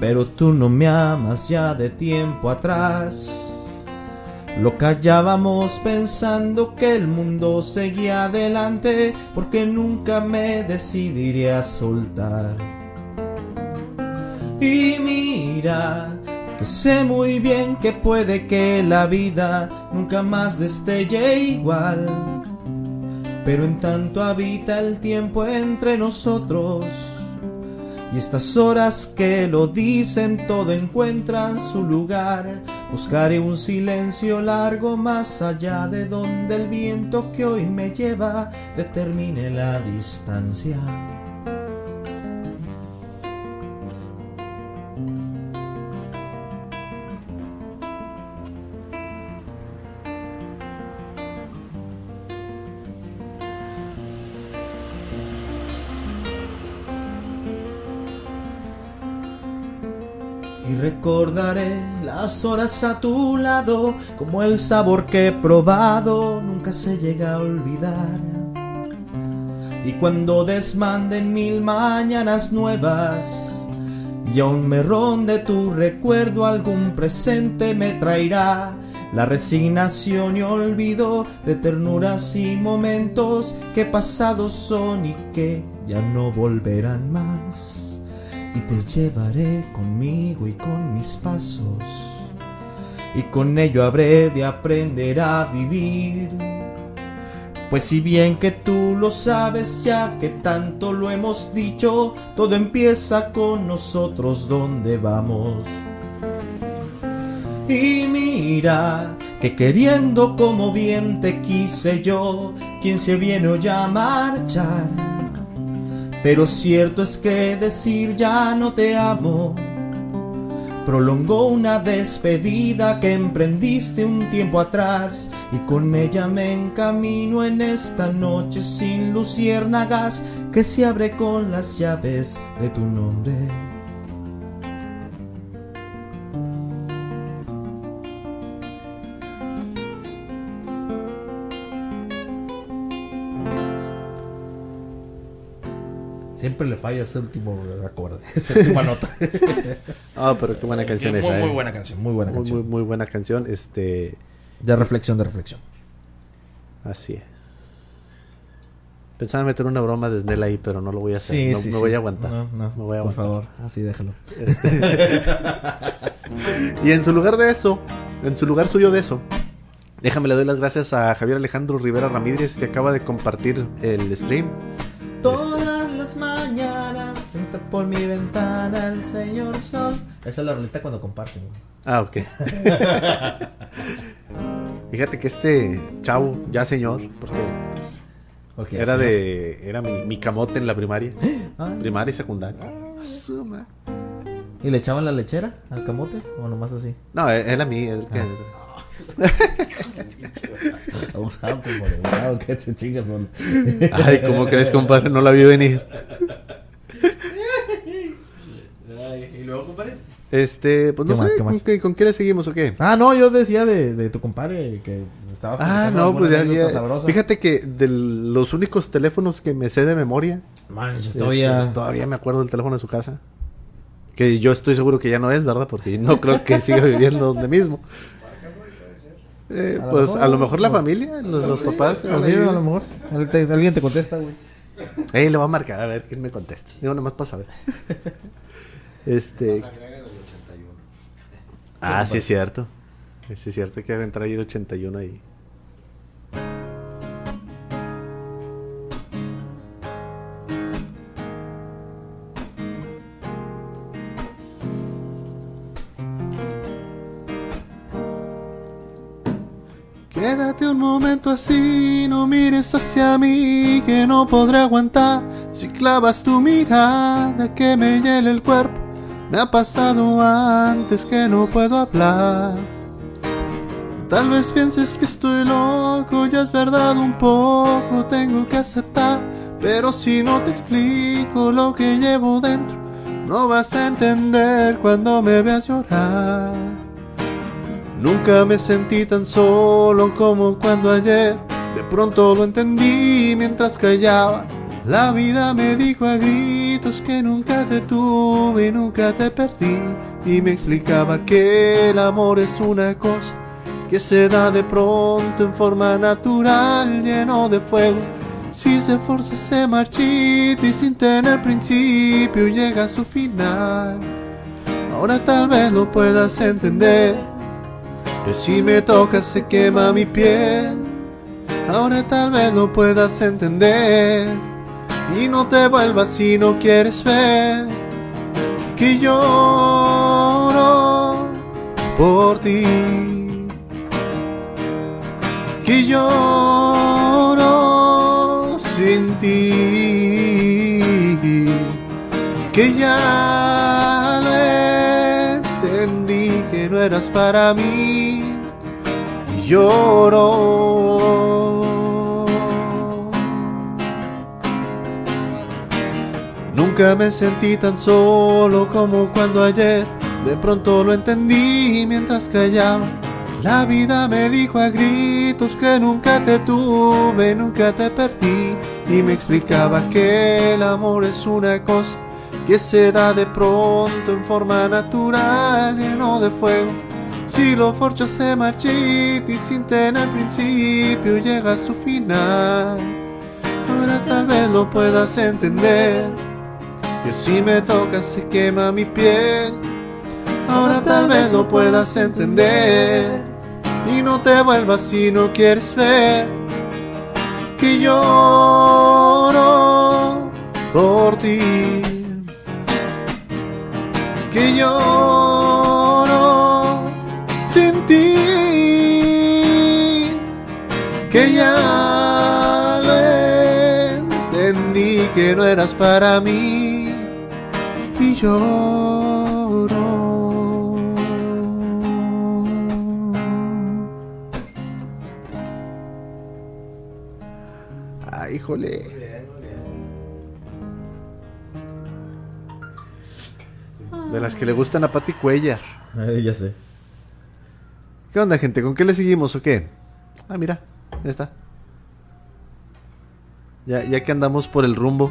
pero tú no me amas ya de tiempo atrás. Lo callábamos pensando que el mundo seguía adelante porque nunca me decidiré a soltar. Y mira, que sé muy bien que puede que la vida nunca más destelle igual. Pero en tanto habita el tiempo entre nosotros. Y estas horas que lo dicen todo encuentran su lugar. Buscaré un silencio largo más allá de donde el viento que hoy me lleva determine la distancia. Recordaré las horas a tu lado como el sabor que he probado nunca se llega a olvidar. Y cuando desmanden mil mañanas nuevas y aún me ronde tu recuerdo algún presente me traerá la resignación y olvido de ternuras y momentos que pasados son y que ya no volverán más y te llevaré conmigo y con mis pasos. Y con ello habré de aprender a vivir. Pues si bien que tú lo sabes ya que tanto lo hemos dicho, todo empieza con nosotros donde vamos. Y mira que queriendo como bien te quise yo, quien se viene ya a marchar. Pero cierto es que decir ya no te amo prolongó una despedida que emprendiste un tiempo atrás y con ella me encamino en esta noche sin luciérnagas que se abre con las llaves de tu nombre. Siempre le falla ese último acorde, esa última nota. Ah, pero qué buena canción muy, esa. muy eh. buena canción, muy buena Muy, canción. muy, muy buena canción. Este, De reflexión, de reflexión. así es. Pensaba meter una broma de Snell ahí, pero no lo voy a hacer. Sí, no, sí, me sí. voy a aguantar. No, no, Me voy a por aguantar. favor, así déjalo. Y en su lugar de eso, en su lugar suyo de eso, déjame le doy las gracias a Javier Alejandro Rivera Ramírez que acaba de compartir el stream. Las entra por mi ventana el señor sol. Esa es la rolita cuando comparten. güey. Ah, ok. Fíjate que este chavo, ya señor, porque era de. Era mi, mi camote en la primaria. Ah. Primaria y secundaria. Asuma. no. ¿Y le echaban la lechera al camote? ¿O nomás así? No, e- era mí. El que... Abusado, por abusado, que te chingas solo. Ay, ¿cómo crees, compadre? No la vi venir. ¿Y luego, compadre? Este, pues no ¿Qué más, sé, qué más? ¿con qué, con qué le seguimos o qué? Ah, no, yo decía de, de tu compadre que estaba. Ah, no, pues ya, ya-. Fíjate que de los únicos teléfonos que me sé de memoria, Manches, este, todavía. todavía me acuerdo del teléfono de su casa. Que yo estoy seguro que ya no es, ¿verdad? Porque no creo que siga viviendo donde mismo. Eh, A lo pues mejor, a lo mejor la no. familia, los, los papás. Pues sí, a lo mejor. Alguien te contesta, güey. Ey, le voy a marcar a ver quién me contesta. Digo, nomás para saber. este. Ah, sí es cierto. Sí es cierto que entrar ahí el 81 ahí. Quédate un momento así, no mires hacia mí, que no podré aguantar. Si clavas tu mirada que me hiela el cuerpo, me ha pasado antes que no puedo hablar. Tal vez pienses que estoy loco, ya es verdad un poco, tengo que aceptar. Pero si no te explico lo que llevo dentro, no vas a entender cuando me veas llorar. Nunca me sentí tan solo como cuando ayer de pronto lo entendí mientras callaba. La vida me dijo a gritos que nunca te tuve y nunca te perdí. Y me explicaba que el amor es una cosa que se da de pronto en forma natural, lleno de fuego. Si se forza se marchita y sin tener principio llega a su final. Ahora tal vez lo puedas entender. Que si me tocas se quema mi piel. Ahora tal vez lo puedas entender. Y no te vuelvas si no quieres ver. Que lloro por ti. Que lloro sin ti. Que ya lo entendí que no eras para mí y lloro. Nunca me sentí tan solo como cuando ayer de pronto lo entendí mientras callaba. La vida me dijo a gritos que nunca te tuve, nunca te perdí y me explicaba que el amor es una cosa que se da de pronto en forma natural, lleno de fuego. Si lo forchas se marchita y sin tener principio llega a su final. Ahora tal vez lo puedas entender, que si me tocas se quema mi piel. Ahora tal vez lo puedas entender y no te vuelvas si no quieres ver que lloro por ti. Que lloro sin ti, que ya lo entendí que no eras para mí y lloro. Ay, híjole. De las que le gustan a Pati Cuellar. Eh, ya sé. ¿Qué onda, gente? ¿Con qué le seguimos o qué? Ah, mira, ya está. Ya, ya que andamos por el rumbo.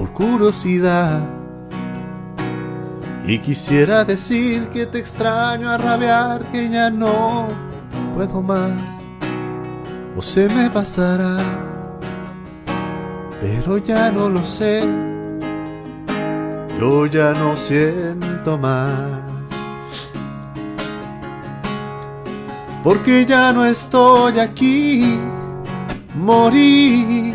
por curiosidad. Y quisiera decir que te extraño a rabiar, que ya no puedo más, o se me pasará, pero ya no lo sé, yo ya no siento más. Porque ya no estoy aquí, morí,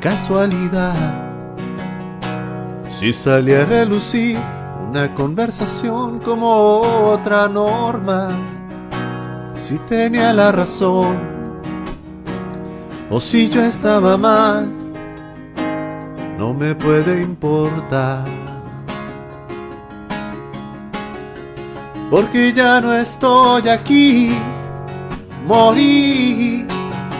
casualidad. Si salía a relucir una conversación como otra norma, si tenía la razón, o si yo estaba mal, no me puede importar. Porque ya no estoy aquí, morí,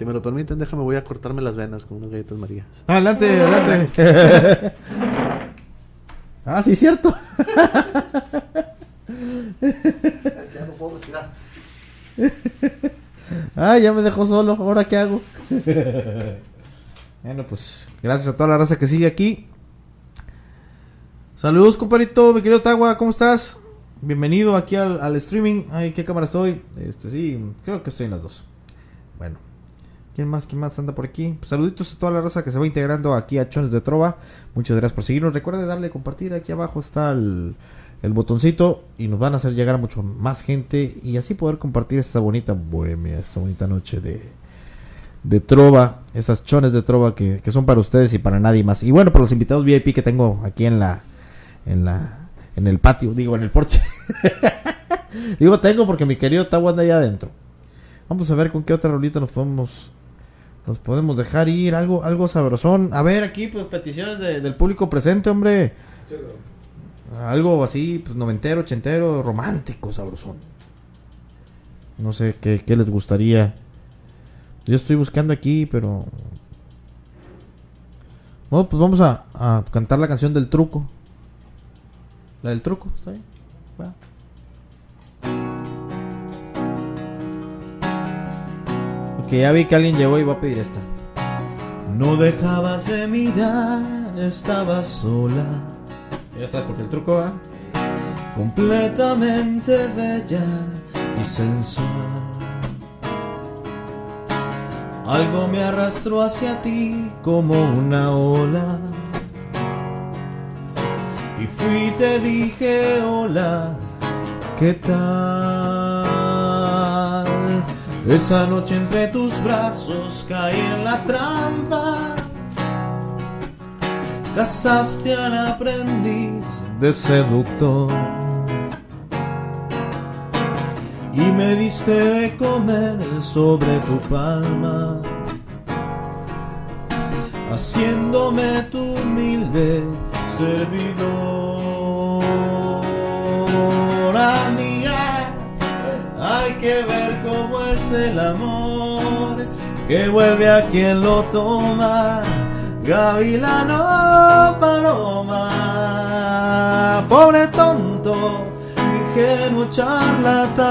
Si me lo permiten, déjame, voy a cortarme las venas con unas galletas marías. Adelante, adelante. ah, sí, cierto. Es que ya no puedo respirar. Ah, ya me dejó solo. ¿Ahora qué hago? bueno, pues gracias a toda la raza que sigue aquí. Saludos, compadrito, mi querido Tagua, ¿cómo estás? Bienvenido aquí al, al streaming. Ay, ¿qué cámara estoy? Este, sí, creo que estoy en las dos. Bueno. ¿Quién más? ¿Quién más anda por aquí? Pues, saluditos a toda la raza que se va integrando aquí a Chones de Trova. Muchas gracias por seguirnos. Recuerden darle compartir. Aquí abajo está el, botoncito y nos van a hacer llegar a mucho más gente y así poder compartir esta bonita bohemia, esta bonita noche de, de Trova, estas chones de Trova que, que son para ustedes y para nadie más. Y bueno, para los invitados VIP que tengo aquí en la en la en el patio, digo en el porche. digo tengo porque mi querido Tawa anda allá adentro. Vamos a ver con qué otra rolita nos podemos nos podemos dejar ir, algo algo sabrosón. A ver aquí pues peticiones de- del público presente, hombre. Algo así, pues noventero, ochentero, romántico, sabrosón. No sé qué, qué les gustaría. Yo estoy buscando aquí, pero. Bueno, pues vamos a, a cantar la canción del truco. La del truco, ¿está bien? Porque ya vi que alguien llegó y va a pedir esta. No dejabas de mirar, estabas sola, Ya está, porque el truco va. completamente bella y sensual. Algo me arrastró hacia ti como una ola. Y fui y te dije hola, ¿qué tal? Esa noche entre tus brazos caí en la trampa. Casaste al aprendiz de seductor. Y me diste de comer sobre tu palma. Haciéndome tu humilde servidor. Amiga, hay que ver es el amor que vuelve a quien lo toma. Gavilano paloma, pobre tonto, ingenuo charlatán,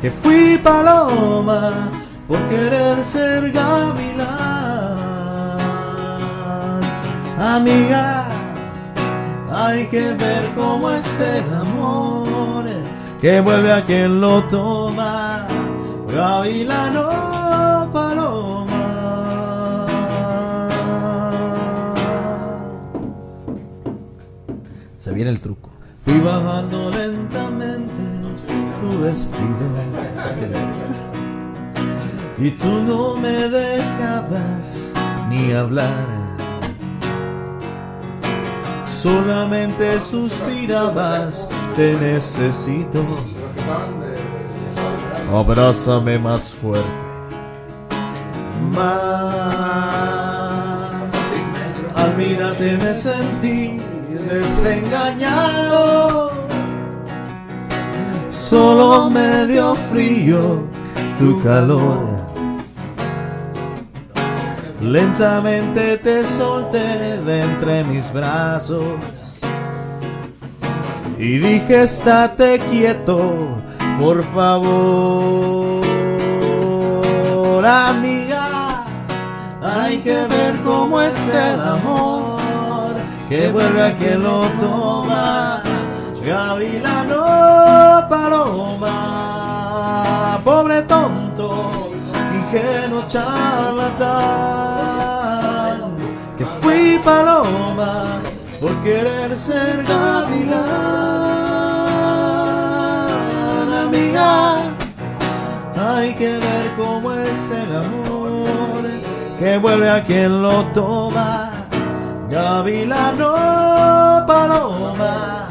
que fui paloma por querer ser gavilán. Amiga, hay que ver cómo es el amor que vuelve a quien lo toma. Gavilano paloma. Se viene el truco. Fui bajando lentamente tu vestido. Y tú no me dejabas ni hablar. Solamente suspirabas, te necesito. Abrázame más fuerte. Más. Al mirarte me sentí desengañado. Solo me dio frío tu calor. Lentamente te solté de entre mis brazos y dije estate quieto, por favor, amiga. Hay que ver cómo es el amor que vuelve a quien lo toma. Gavilano paloma, pobre tonto, ingenuo charlatán, que fui paloma por querer ser gavilán, amiga. Hay que ver cómo es el amor que vuelve a quien lo toma. Gavilano paloma,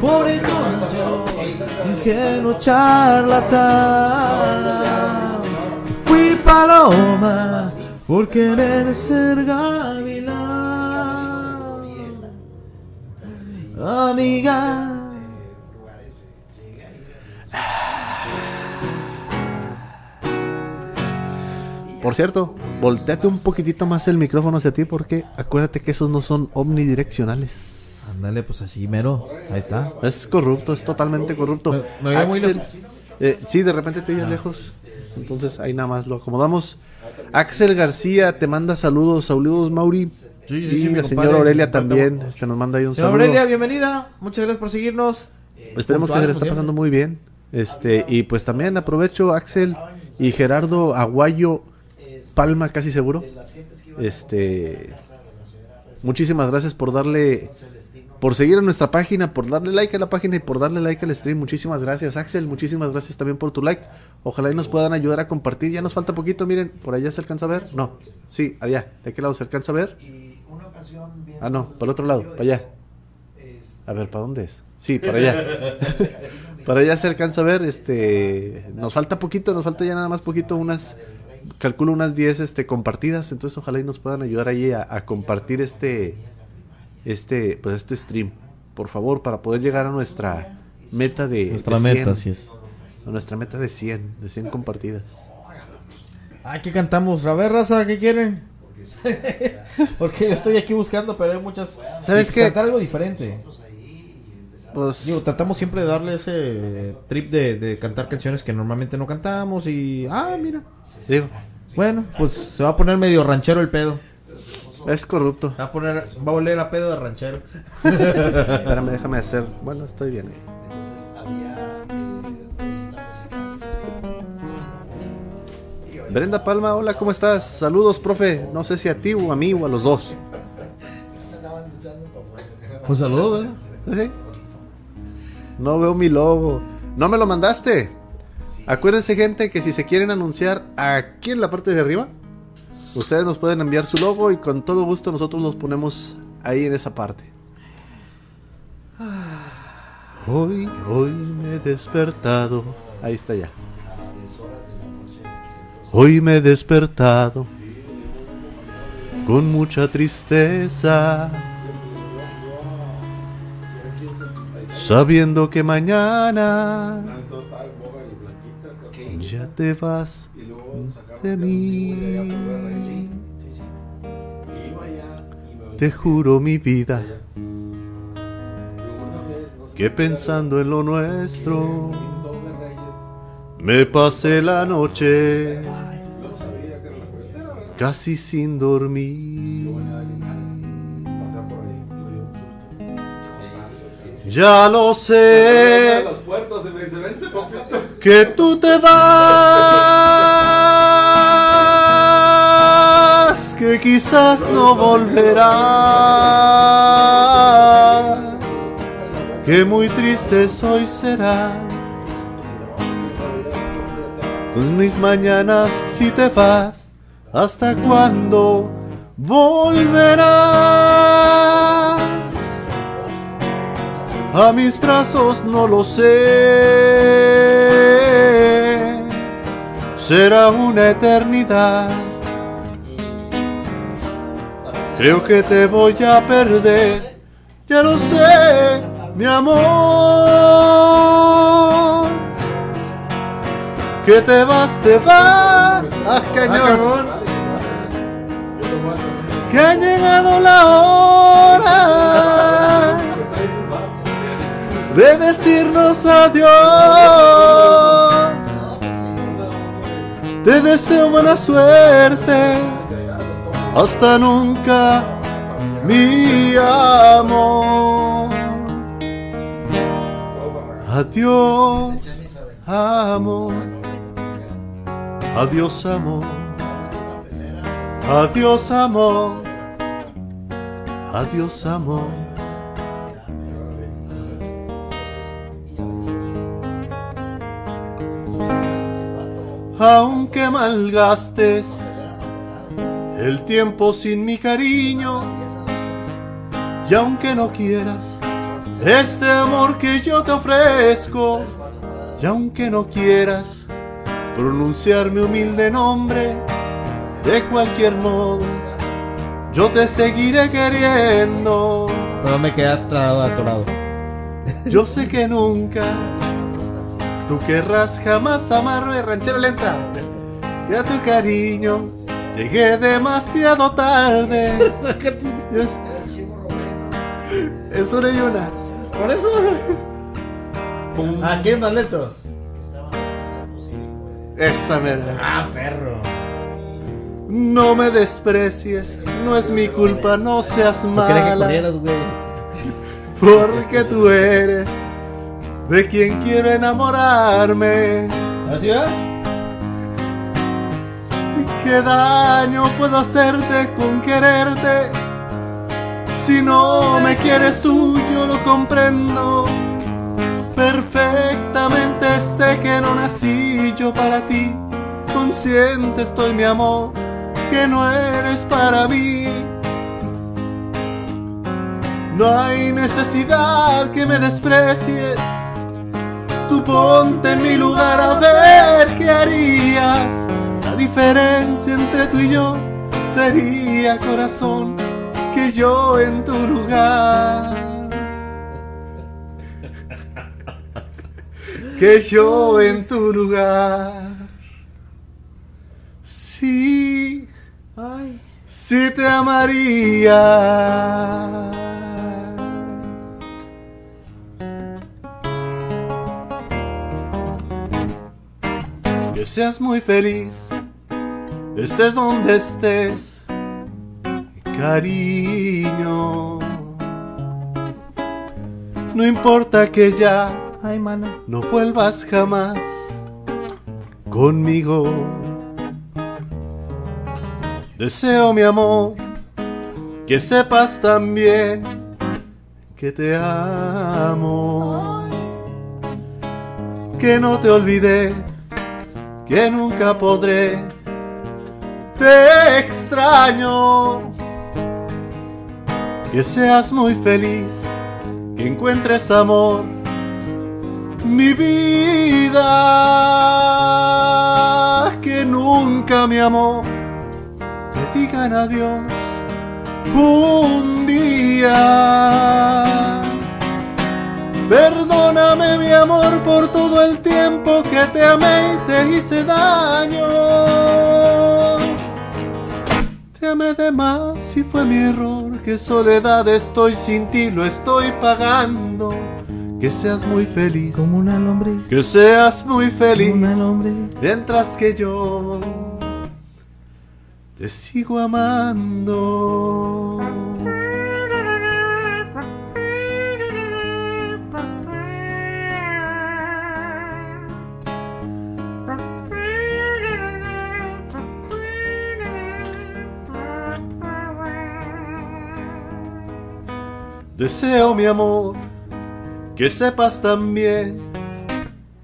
pobre tonto, ingenuo charlatán. Fui paloma por querer ser gavilán. Amiga. Por cierto, volteate un poquitito más el micrófono hacia ti porque acuérdate que esos no son omnidireccionales. Ándale, pues así mero. Ahí está. Es corrupto, es totalmente corrupto. Me- me Axel, eh, sí, de repente te oyes lejos. Entonces ahí nada más lo acomodamos. Axel García te manda saludos, saludos Mauri. Sí, sí, y sí, la señora Aurelia también este, nos manda ahí un Señora saludo. Aurelia, bienvenida. Muchas gracias por seguirnos. Esperemos que se le está pasando muy bien. Este, y pues también aprovecho Axel y Gerardo Aguayo Palma, casi seguro. Este, muchísimas gracias por darle, por seguir a nuestra página, por darle like a la página y por darle like al stream. Muchísimas gracias, Axel. Muchísimas gracias también por tu like. Ojalá y nos puedan ayudar a compartir. Ya nos falta poquito, miren, por allá se alcanza a ver. No, sí, allá. ¿De qué lado se alcanza a ver? Y una ocasión viendo Ah, no, para el otro lado, para allá. A ver, ¿para dónde es? Sí, para allá. para allá se alcanza a ver, este, nos falta poquito, nos falta ya nada más poquito, unas, calculo unas 10 este, compartidas, entonces ojalá y nos puedan ayudar ahí a, a compartir este, este, pues este stream, por favor, para poder llegar a nuestra meta de Nuestra de meta, 100, así es. a nuestra meta de 100, de 100 compartidas. Ay, ¿qué cantamos? A ver, raza, ¿qué quieren? Porque yo estoy aquí buscando, pero hay muchas. ¿Sabes qué? Cantar algo diferente. Pues, Digo, tratamos siempre de darle ese trip de, de cantar canciones que normalmente no cantamos y... Ah, mira. digo, Bueno, pues se va a poner medio ranchero el pedo. es corrupto. Va a poner, va a volver a pedo de ranchero. Espérame, déjame hacer, bueno, estoy bien. Brenda Palma, hola, ¿cómo estás? Saludos, profe. No sé si a ti o a mí o a los dos. Un saludo, ¿verdad? ¿Sí? No veo mi logo. No me lo mandaste. Acuérdense, gente, que si se quieren anunciar aquí en la parte de arriba, ustedes nos pueden enviar su logo y con todo gusto nosotros los ponemos ahí en esa parte. Hoy, hoy me he despertado. Ahí está ya. Hoy me he despertado con mucha tristeza, sabiendo que mañana ya te vas de mí. Te juro mi vida que pensando en lo nuestro me pasé la noche casi sin dormir. Ya lo sé. Que tú te vas, que quizás no volverás, que muy triste hoy será. Tus mis mañanas si te vas, ¿hasta cuándo volverás? A mis brazos no lo sé. Será una eternidad. Creo que te voy a perder. Ya lo sé, mi amor. Que te vas, te vas. ¡Ah, Ah, cañón! Que ha llegado la hora de decirnos adiós. Te deseo buena suerte. Hasta nunca, mi amor. Adiós, amor. Adiós, amor. Adiós, amor. Adiós, amor. Aunque malgastes el tiempo sin mi cariño, y aunque no quieras este amor que yo te ofrezco, y aunque no quieras pronunciar mi humilde nombre, de cualquier modo, yo te seguiré queriendo. Pero me quedé atrado, atorado. Yo sé que nunca tú querrás jamás amarme, ranchera lenta. Y a tu cariño llegué demasiado tarde. Es, es una y una. Por eso. ¿A quién más lento? Esa mierda. Ah, perro. No me desprecies, no es mi culpa, no seas ¿Por qué que mala. corrieras, güey? Porque tú eres de quien quiero enamorarme. ¿Así va? ¿Qué daño puedo hacerte con quererte? Si no me quieres tú, yo lo comprendo. Perfectamente sé que no nací yo para ti. Consciente estoy, mi amor, que no eres para mí. No hay necesidad que me desprecies. Tú ponte en mi lugar a ver qué harías. La diferencia entre tú y yo sería corazón que yo en tu lugar. Que yo en tu lugar. Sí, Sí te amaría. Que seas muy feliz, estés donde estés, cariño. No importa que ya Ay, mana. no vuelvas jamás conmigo. Deseo mi amor que sepas también que te amo. Que no te olvidé que nunca podré. Te extraño, que seas muy feliz, que encuentres amor, mi vida, que nunca mi amor digan adiós un día. Perdóname mi amor por todo el tiempo que te amé y te hice daño. Te amé de más y fue mi error, que soledad estoy sin ti, lo estoy pagando. Que seas muy feliz, Como una lombriz. que seas muy feliz, Una lombriz. mientras que yo te sigo amando. Deseo mi amor que sepas también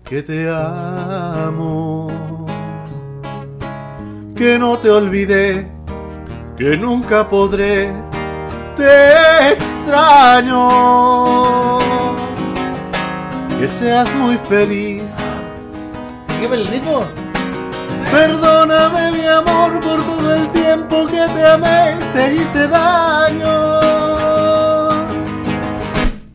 que te amo. Que no te olvidé, que nunca podré, te extraño. Que seas muy feliz. Sígueme el ritmo. Perdóname mi amor por todo el tiempo que te amé te hice daño.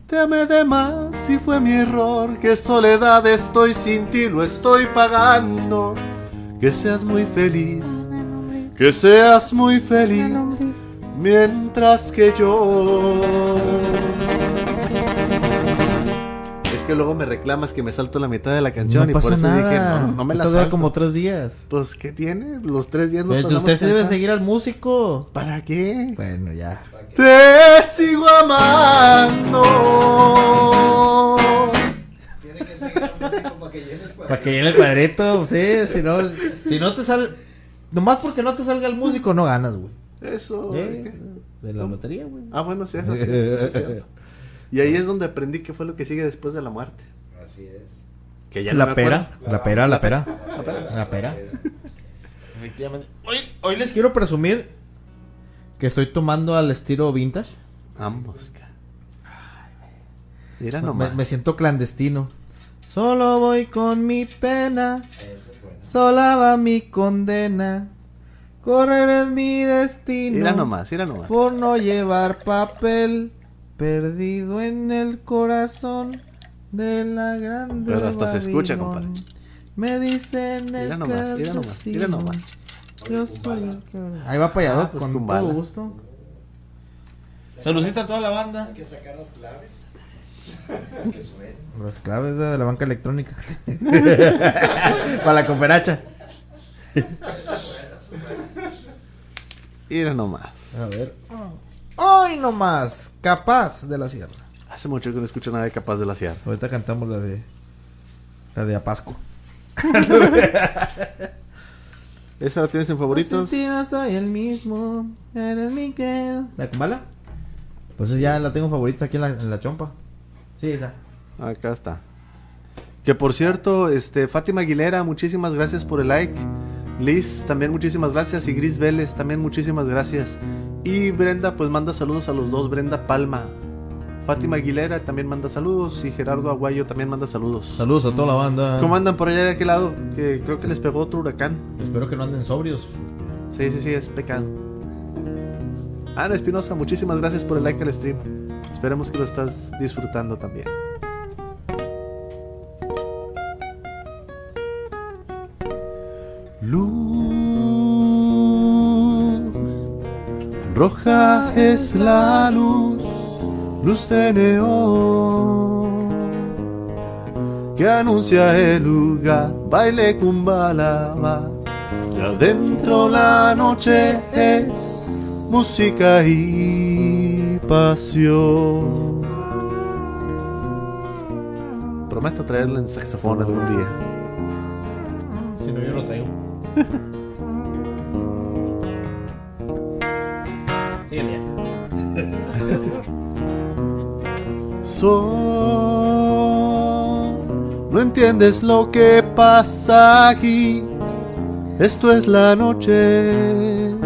Te amé de más y fue mi error, que soledad estoy sin ti, lo estoy pagando. Que seas muy feliz, que seas muy feliz, mientras que yo... Es que luego me reclamas que me salto la mitad de la canción No y pasa por eso nada. dije, no, no me la Esto dura salto. como tres días. Pues, ¿qué tiene? Los tres días no pasamos usted se debe seguir al músico. ¿Para qué? Bueno, ya. Te sigo amando. Para que llene el cuadro. Para que llene el cuadrito, sí, si no, si no te sale, nomás porque no te salga el músico no ganas, güey. Eso. Eh, De la lotería, güey. Ah, bueno, sí, eso sí, eso es cierto. Y ahí es donde aprendí qué fue lo que sigue después de la muerte. Así es. Que ya no La pera, acuerdo. la pera, la pera. La pera. Efectivamente. Hoy, hoy les quiero presumir que estoy tomando al estilo vintage. Vamos, ca- Mira Me, nomás. me siento clandestino. Solo voy con mi pena, Ese es bueno. sola va mi condena. Correr es mi destino. Mira nomás, mira nomás. Por no llevar papel perdido en el corazón de la grande. Pero hasta se escucha, compadre. Me dicen el Mira nomás, mira nomás, mira nomás. Yo soy el que... Ahí va para allá, Ah, pues, con todo gusto. Saludcita a toda la banda. Hay que sacar las claves. Las claves de la banca electrónica. para la cooperacha. Mira nomás. A ver. Hoy nomás, capaz de la sierra. Hace mucho que no escucho nada de Capaz de la Sierra. Ahorita cantamos la de la de Apasco. ¿Esa la tienes en favoritos? No soy el mismo. Eres mi credo. ¿La Kumbala? Pues ya la tengo favoritos aquí en la, en la chompa. Sí, esa. Acá está. Que por cierto, este Fátima Aguilera, muchísimas gracias por el like. Liz, también muchísimas gracias. Y Gris Vélez, también muchísimas gracias. Y Brenda, pues manda saludos a los dos. Brenda Palma. Fátima Aguilera también manda saludos. Y Gerardo Aguayo también manda saludos. Saludos a toda la banda. ¿Cómo andan por allá de aquel lado? Que creo que les pegó otro huracán. Espero que no anden sobrios. Sí, sí, sí, es pecado. Ana Espinosa, muchísimas gracias por el like al stream. Esperemos que lo estás disfrutando también. Luz roja es la luz, luz de neón que anuncia el lugar, baile cumbalaba. Y adentro la noche es música y pasión. Prometo traerle en saxofón algún día. Si no, yo lo traigo. Síguele Sol, no entiendes lo que pasa aquí. Esto es la noche.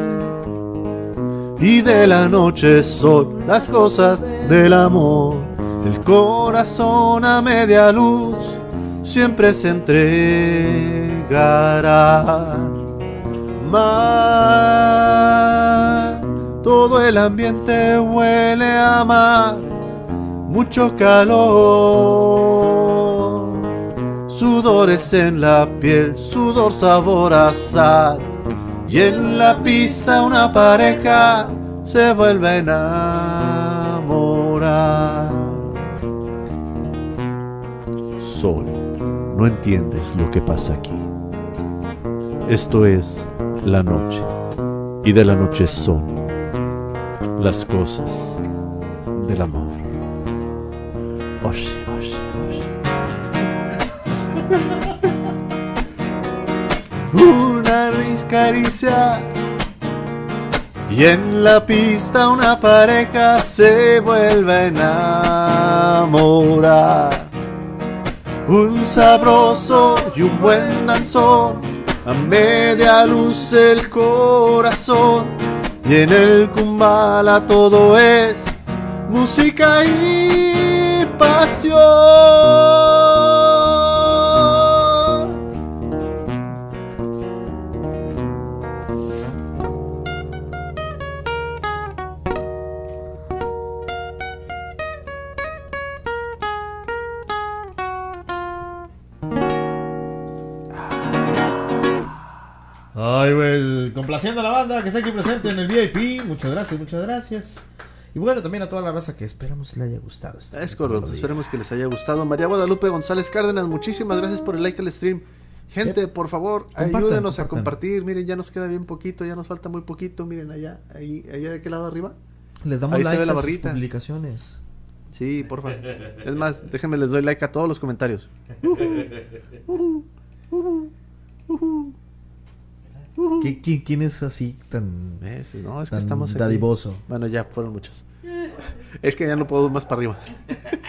Y de la noche son las cosas del amor. El corazón a media luz siempre se entregará. Mar, todo el ambiente huele a mar, mucho calor. Sudores en la piel, sudor sabor a sal. Y en la pista una pareja se vuelve a enamorar. Sol, no entiendes lo que pasa aquí. Esto es la noche. Y de la noche son las cosas del amor. Osh, osh, osh. Caricia. Y en la pista una pareja se vuelve a. Un sabroso y un buen danzón, a media luz el corazón, y en el kumbala todo es música y pasión. Ay, güey, complaciendo a la banda que está aquí presente en el VIP. Muchas gracias, muchas gracias. Y bueno, también a toda la raza que esperamos le haya gustado. este Es correcto, esperemos que les haya gustado. María Guadalupe González Cárdenas, muchísimas gracias por el like al stream. Gente, por favor, Compartan, ayúdenos a compartir. Miren, ya nos queda bien poquito, ya nos falta muy poquito. Miren allá, ahí, allá de aquel lado arriba. Les damos Ahí la a sus barrita. publicaciones. Sí, por favor. Es más, déjenme les doy like a todos los comentarios. ¿Qué- quién, quién es así tan, Eh, no, es que estamos aquí. dadivoso? Bueno, ya fueron muchos. Es que ya no puedo más para arriba.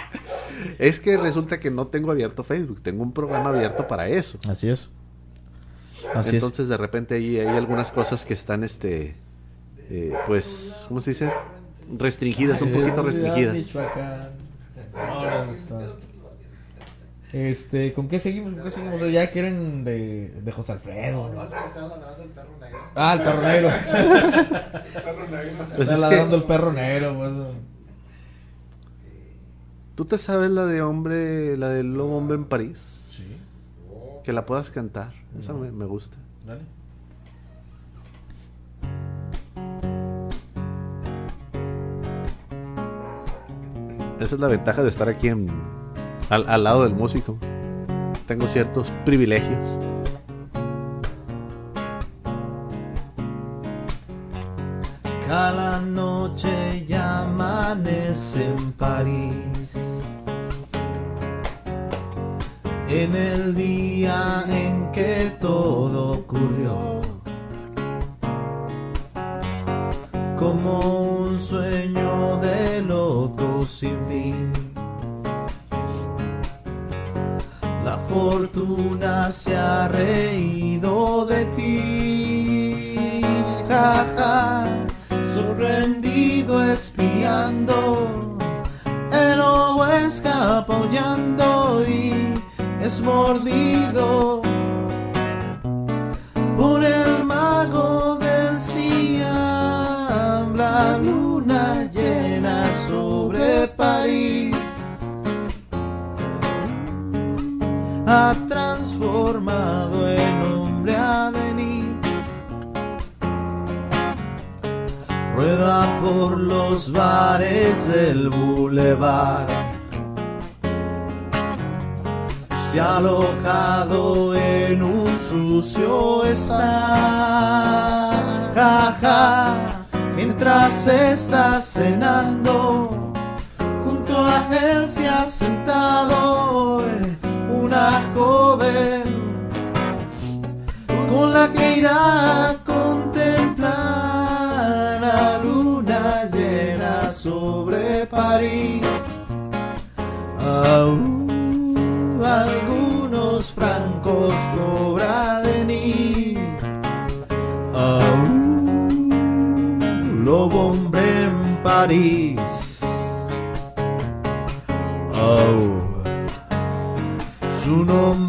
Es que resulta que no tengo abierto Facebook, tengo un programa abierto para eso. Así es. Así Entonces de repente ahí hay algunas cosas que están, este, eh, pues, ¿cómo se dice? Restringidas, un poquito restringidas. Este, ¿con qué seguimos? ¿Con qué seguimos? Ya quieren de, de José Alfredo. No, es que está ladrando el perro negro. Ah, el perro negro. Pues Está es ladrando que, el perro negro. Pues. ¿Tú te sabes la de hombre, la del lobo hombre en París? Sí. Que la puedas cantar. Esa me, me gusta. Dale. Esa es la ventaja de estar aquí en, al, al lado del músico. Tengo ciertos privilegios. Cada noche ya amanece en París. En el día en que todo ocurrió. Como un sueño de loco sin fin. Fortuna se ha reído de ti, jaja, sorprendido espiando, el lobo escapa y es mordido transformado el hombre a venir. Rueda por los bares del bulevar. Se ha alojado en un sucio estar. Ja, ja, mientras está cenando junto a él se ha sentado eh, una joven con la que irá a contemplar la luna llena sobre París. Aún algunos francos cobra de. Aún lo bombré en París. Aún su nombre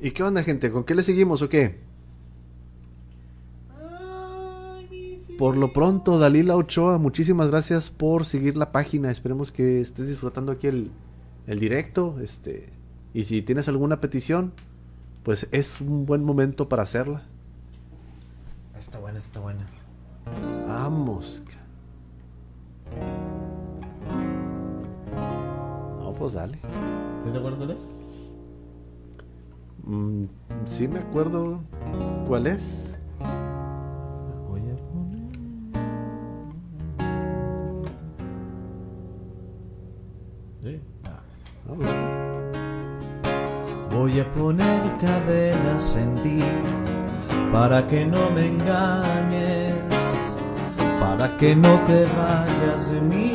¿Y qué onda, gente? ¿Con qué le seguimos o qué? Por lo pronto, Dalila Ochoa, muchísimas gracias por seguir la página. Esperemos que estés disfrutando aquí el, el directo. Este, y si tienes alguna petición, pues es un buen momento para hacerla. Está buena, está buena. Vamos. No, pues dale. ¿Sí te acuerdas cuál es? Mm, sí me acuerdo cuál es. Voy a poner. Voy a poner cadenas en ti para que no me engañes, para que no te vayas de mí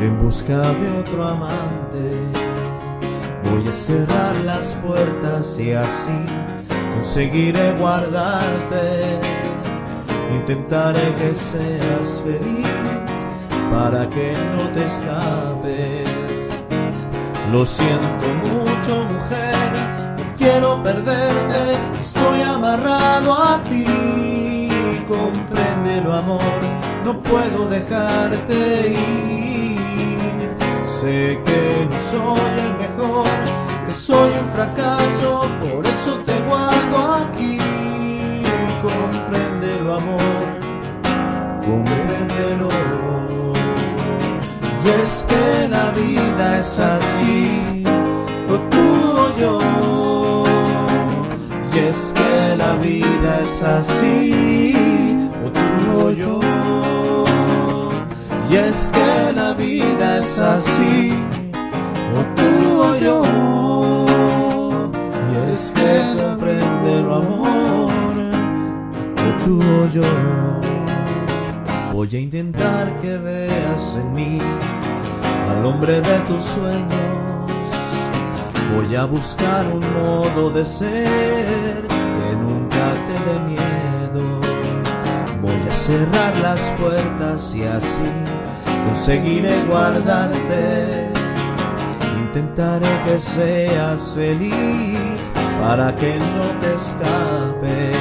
en busca de otro amante. Voy a cerrar las puertas y así conseguiré guardarte. Intentaré que seas feliz para que no te escapes. Lo siento mucho, mujer, no quiero perderte, estoy amarrado a ti. Compréndelo, amor, no puedo dejarte ir. Sé que no soy el mejor, que soy un fracaso, por eso te guardo aquí. Compréndelo, amor, compréndelo. Y es que la vida es así, o tú o yo. Y es que la vida es así, o tú o yo. Y es que la vida es así, o tú o yo. Y es que compréndelo, amor, o tú o yo. Voy a intentar que veas en mí al hombre de tus sueños. Voy a buscar un modo de ser que nunca te dé miedo. Voy a cerrar las puertas y así conseguiré guardarte. Intentaré que seas feliz para que no te escapes.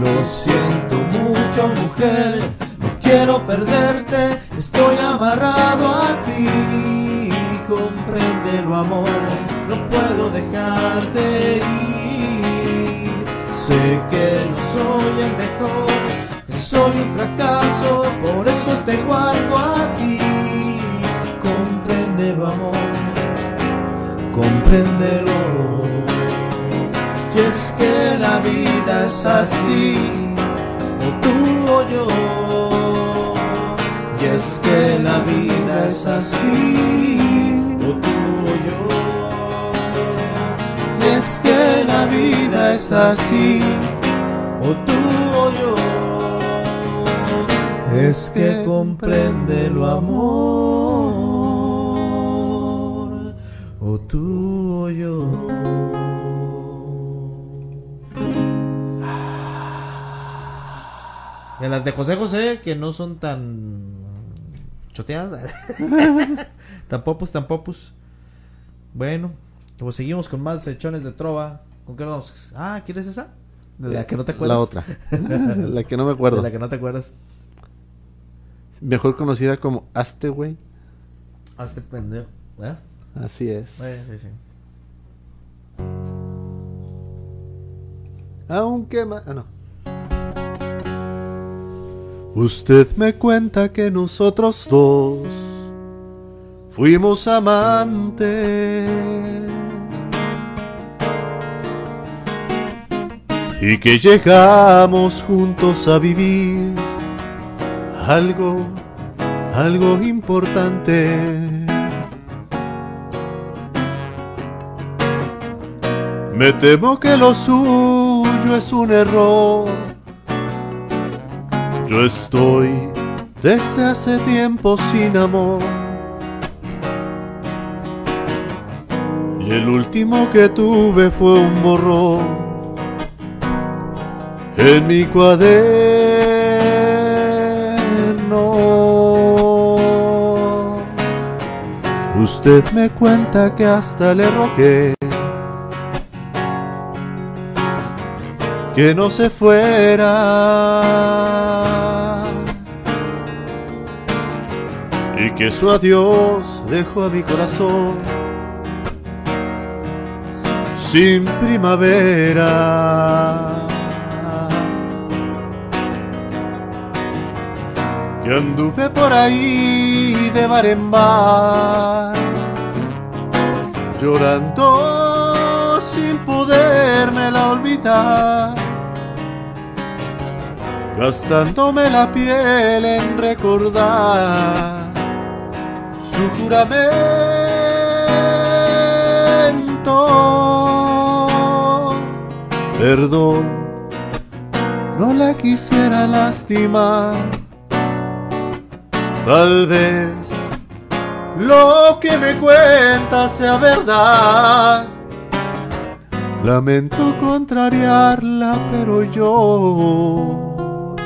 Lo siento mucho, mujer, no quiero perderte, estoy amarrado a ti. Compréndelo, amor, no puedo dejarte ir. Sé que no soy el mejor, soy un fracaso, por eso te guardo a ti. Compréndelo, amor, compréndelo. Y es que la vida es así, o tú o yo. Y es que la vida es así, o tú o yo. Y es que la vida es así, o tú. Es que comprende lo amor, o tú o yo. De las de José José, que no son tan choteadas. tan popus, tan popus. Bueno, pues seguimos con más hechones de trova. ¿Con qué nos vamos? Ah, ¿quieres esa? De la que no te acuerdas. La otra. la que no me acuerdo. De la que no te acuerdas. Mejor conocida como Aste, güey. Hazte pendejo. ¿Eh? Así es. Eh, sí, sí. Aunque ma- ah, no. Usted me cuenta que nosotros dos fuimos amantes y que llegamos juntos a vivir algo, algo importante. Me temo que lo suyo es un error. Yo estoy desde hace tiempo sin amor. Y el último que tuve fue un borrón en mi cuaderno. Usted me cuenta que hasta le rogué que no se fuera y que su adiós dejó a mi corazón sin primavera. Que anduve por ahí de bar en bar, llorando sin podérmela olvidar, gastándome la piel en recordar su juramento. Perdón, no la quisiera lastimar. Tal vez lo que me cuenta sea verdad. Lamento contrariarla, pero yo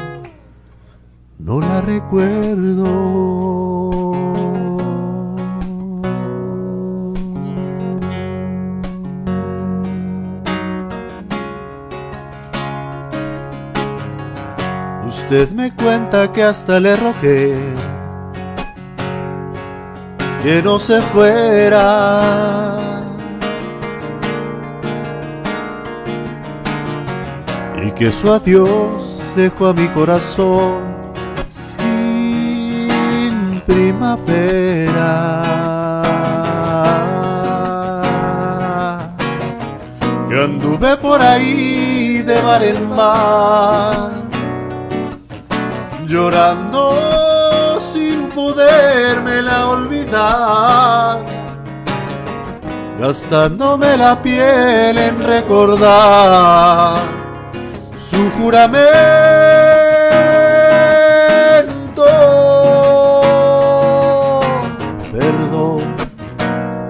no la recuerdo. Usted me cuenta que hasta le rogué que no se fuera. Y que su adiós dejó a mi corazón sin primavera. Que anduve por ahí de bar en bar, llorando sin podérmela olvidar, gastándome la piel en recordar su juramento. Perdón,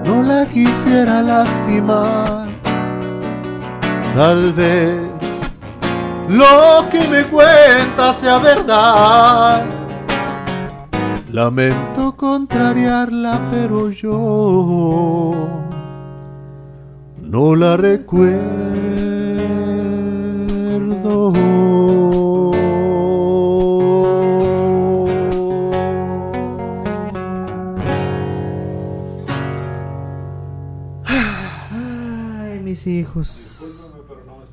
no la quisiera lastimar, tal vez lo que me cuenta sea verdad. Lamento contrariarla, pero yo no la recuerdo. Ay, mis hijos.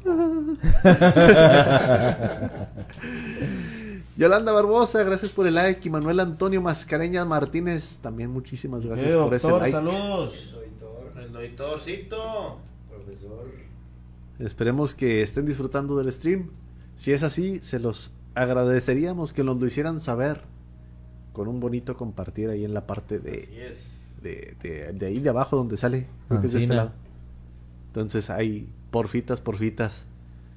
Yolanda Barbosa, gracias por el like. Y Manuel Antonio Mascareñas Martínez, también muchísimas gracias Eh, por ese like. saludos. Doctor, El doctorcito. profesor. Esperemos que estén disfrutando del stream. Si es así, se los agradeceríamos que nos lo hicieran saber con un bonito compartir ahí en la parte de, es. de, de- de ahí de abajo donde sale. Creo que es de este lado. Entonces hay porfitas, porfitas.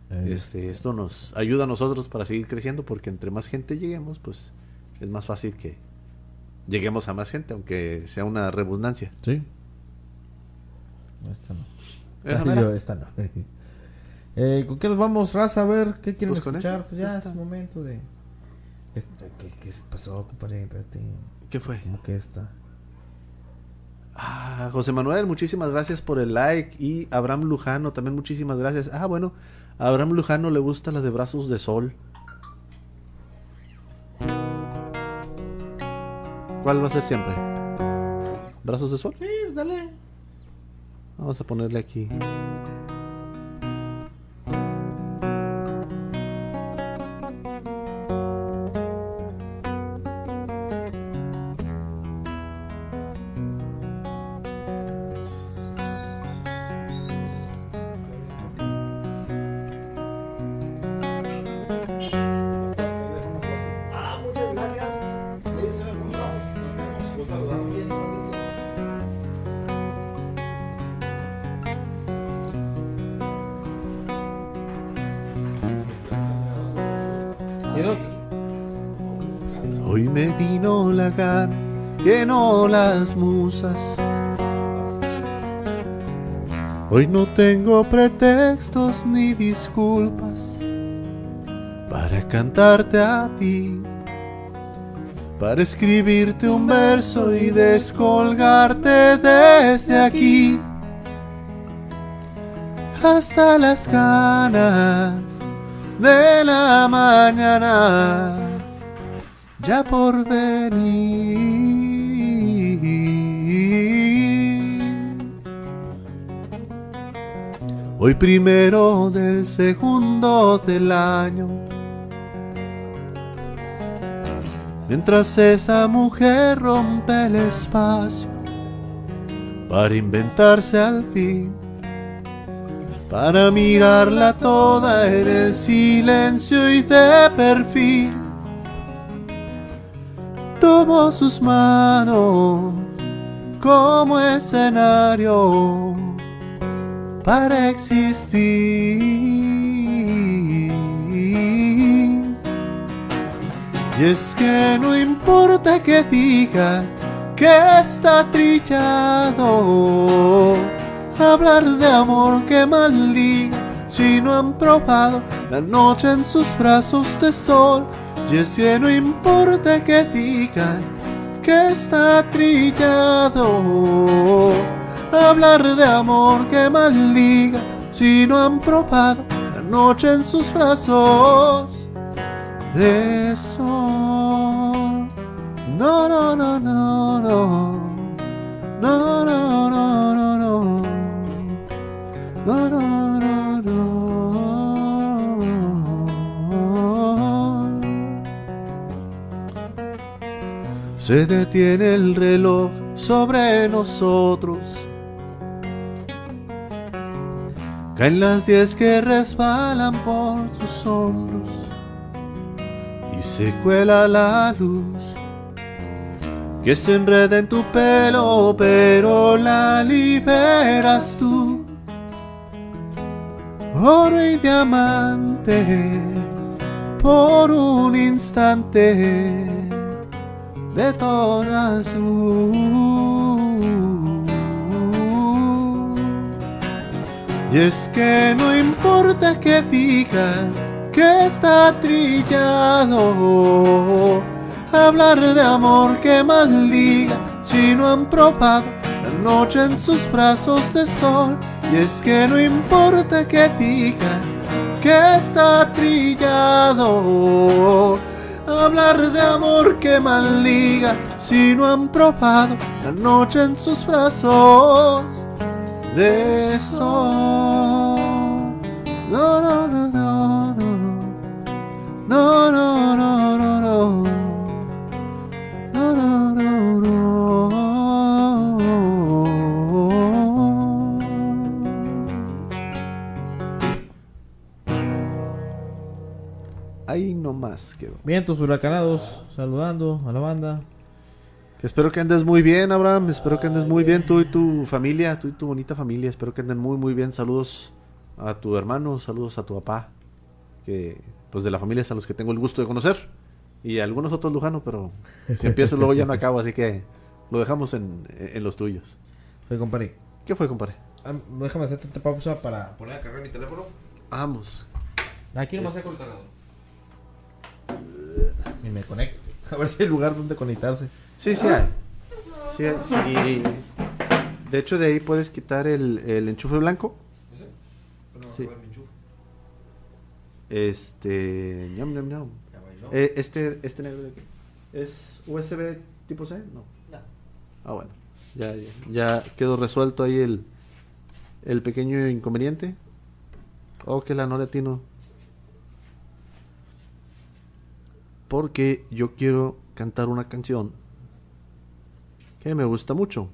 Este, esto nos ayuda a nosotros para seguir creciendo porque entre más gente lleguemos, pues es más fácil que lleguemos a más gente, aunque sea una redundancia. Sí. Esta no. Esa Ay, mera. yo, esta no. Eh, ¿Con qué nos vamos, raza? A ver, ¿qué quieren Pues escuchar? Pues ya esta. es momento de... Esta, ¿qué, ¿Qué se pasó, compadre? Espérate. ¿Qué fue? ¿Cómo que esta? Ah, José Manuel, muchísimas gracias por el like. Y Abraham Lujano, también muchísimas gracias. Ah, bueno, a Abraham Lujano le gusta la de brazos de sol. ¿Cuál va a ser siempre? ¿Brazos de sol? Sí, dale. Vamos a ponerle aquí. Hoy no tengo pretextos ni disculpas para cantarte a ti, para escribirte un verso y descolgarte desde aquí hasta las ganas de la mañana ya por venir. Hoy primero del segundo del año. Mientras esa mujer rompe el espacio para inventarse al fin, para mirarla toda en el silencio y de perfil tomo sus manos como escenario para existir. Y es que no importa que diga que está trillado, hablar de amor que maldiga si no han probado la noche en sus brazos de sol. Y es que no importa que digan que está trillado, hablar de amor que maldiga si no han probado la noche en sus brazos de sol. No, no, no, no, no. No, no, no, no, no. No, no, no, no. Se detiene el reloj sobre nosotros. Caen las diez que resbalan por tus hombros y se cuela la luz que se enreda en tu pelo, pero la liberas tú. Oro y diamante por un instante de toda azul. Y es que no importa que digan que está trillado, hablar de amor que maldiga si no han probado la noche en sus brazos de sol. Y es que no importa que digan que está trillado, hablar de amor que maldiga si no han probado la noche en sus brazos de sol. No, no, no, no, no. No, no, no, no, no. No, no, no, no. Ahí nomás quedó. Vientos huracanados, saludando a la banda. Que espero que andes muy bien, Abraham. Espero que andes muy bien, tú y tu familia, tú y tu bonita familia. Espero que anden muy, muy bien. Saludos a tu hermano, saludos a tu papá. Que, pues, de la familia es a los que tengo el gusto de conocer. Y a algunos otros Lujano, pero si empiezo luego ya no acabo, así que lo dejamos en, en los tuyos. Soy compadre. ¿Qué fue, compadre? Ah, déjame hacerte esta pausa para poner a cargar mi teléfono. Vamos. Aquí nomás saco el cargador. Y me conecto. A ver si hay lugar donde conectarse. Sí, sí hay. Sí. De hecho, de ahí puedes quitar el, el enchufe blanco. Sí. Este. ñam, ñam, ñam. Eh, este, este negro de aquí. ¿Es USB tipo C? No. Ah, bueno. Ya, ya, ya quedó resuelto ahí el, el pequeño inconveniente. Oh, que la no latino. Porque yo quiero cantar una canción que me gusta mucho.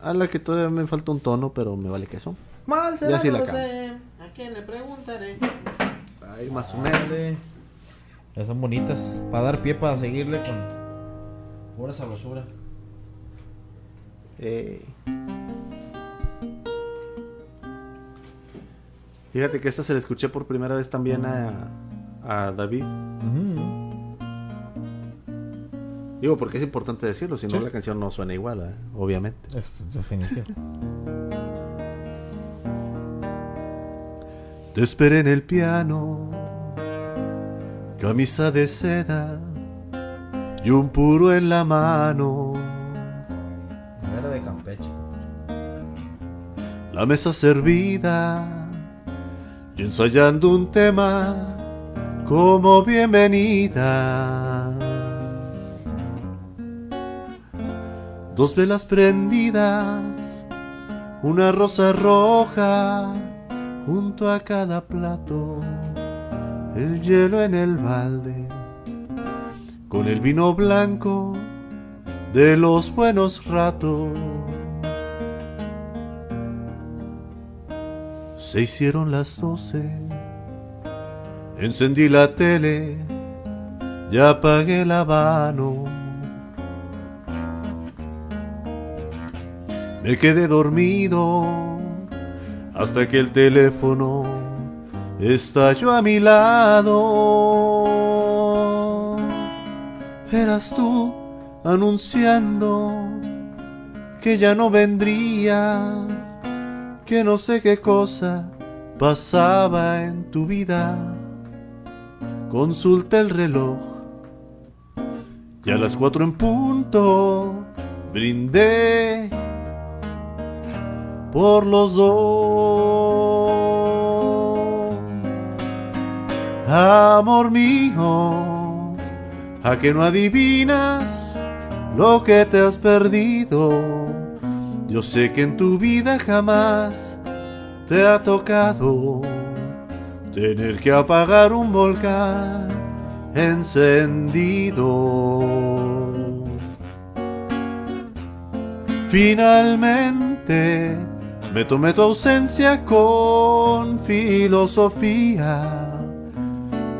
A la que todavía me falta un tono, pero me vale queso. Mal será, sí no la lo canto. sé. ¿A quién le preguntaré? Ahí más o menos. Ya son bonitas. Para dar pie para seguirle con pura sabrosura. Eh. Fíjate que esta se la escuché por primera vez también a, a David. Digo, porque es importante decirlo, si no Sí. la canción no suena igual, ¿eh? obviamente. Es definitivo. Te esperé en el piano, camisa de seda y un puro en la mano. Era de Campeche. La mesa servida y ensayando un tema como bienvenida. Dos velas prendidas, una rosa roja junto a cada plato, el hielo en el balde, con el vino blanco de los buenos ratos. Se hicieron las doce, encendí la tele, ya apagué el habano. Me quedé dormido hasta que el teléfono estalló a mi lado. Eras tú anunciando que ya no vendría que no sé qué cosa pasaba en tu vida. Consulta el reloj. Y a las cuatro en punto brindé por los dos. Amor mío, a que no adivinas lo que te has perdido. Yo sé que en tu vida jamás te ha tocado tener que apagar un volcán encendido. Finalmente me tomé tu ausencia con filosofía.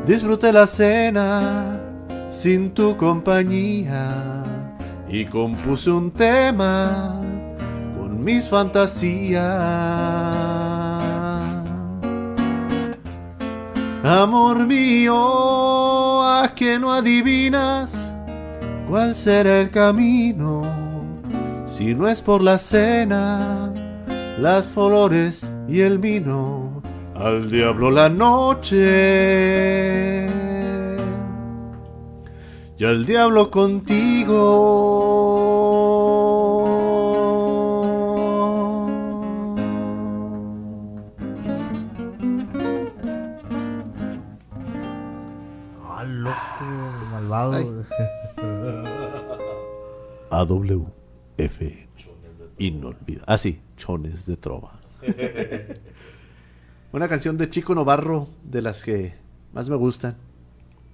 Disfruté la cena sin tu compañía y compuse un tema mis fantasías. Amor mío, a que no adivinas cuál será el camino, si no es por la cena, las flores y el vino, al diablo la noche. Y al diablo contigo. AWF. Inolvidable. Ah, sí, Chones de Trova. Una canción de Chico Novarro, de las que más me gustan.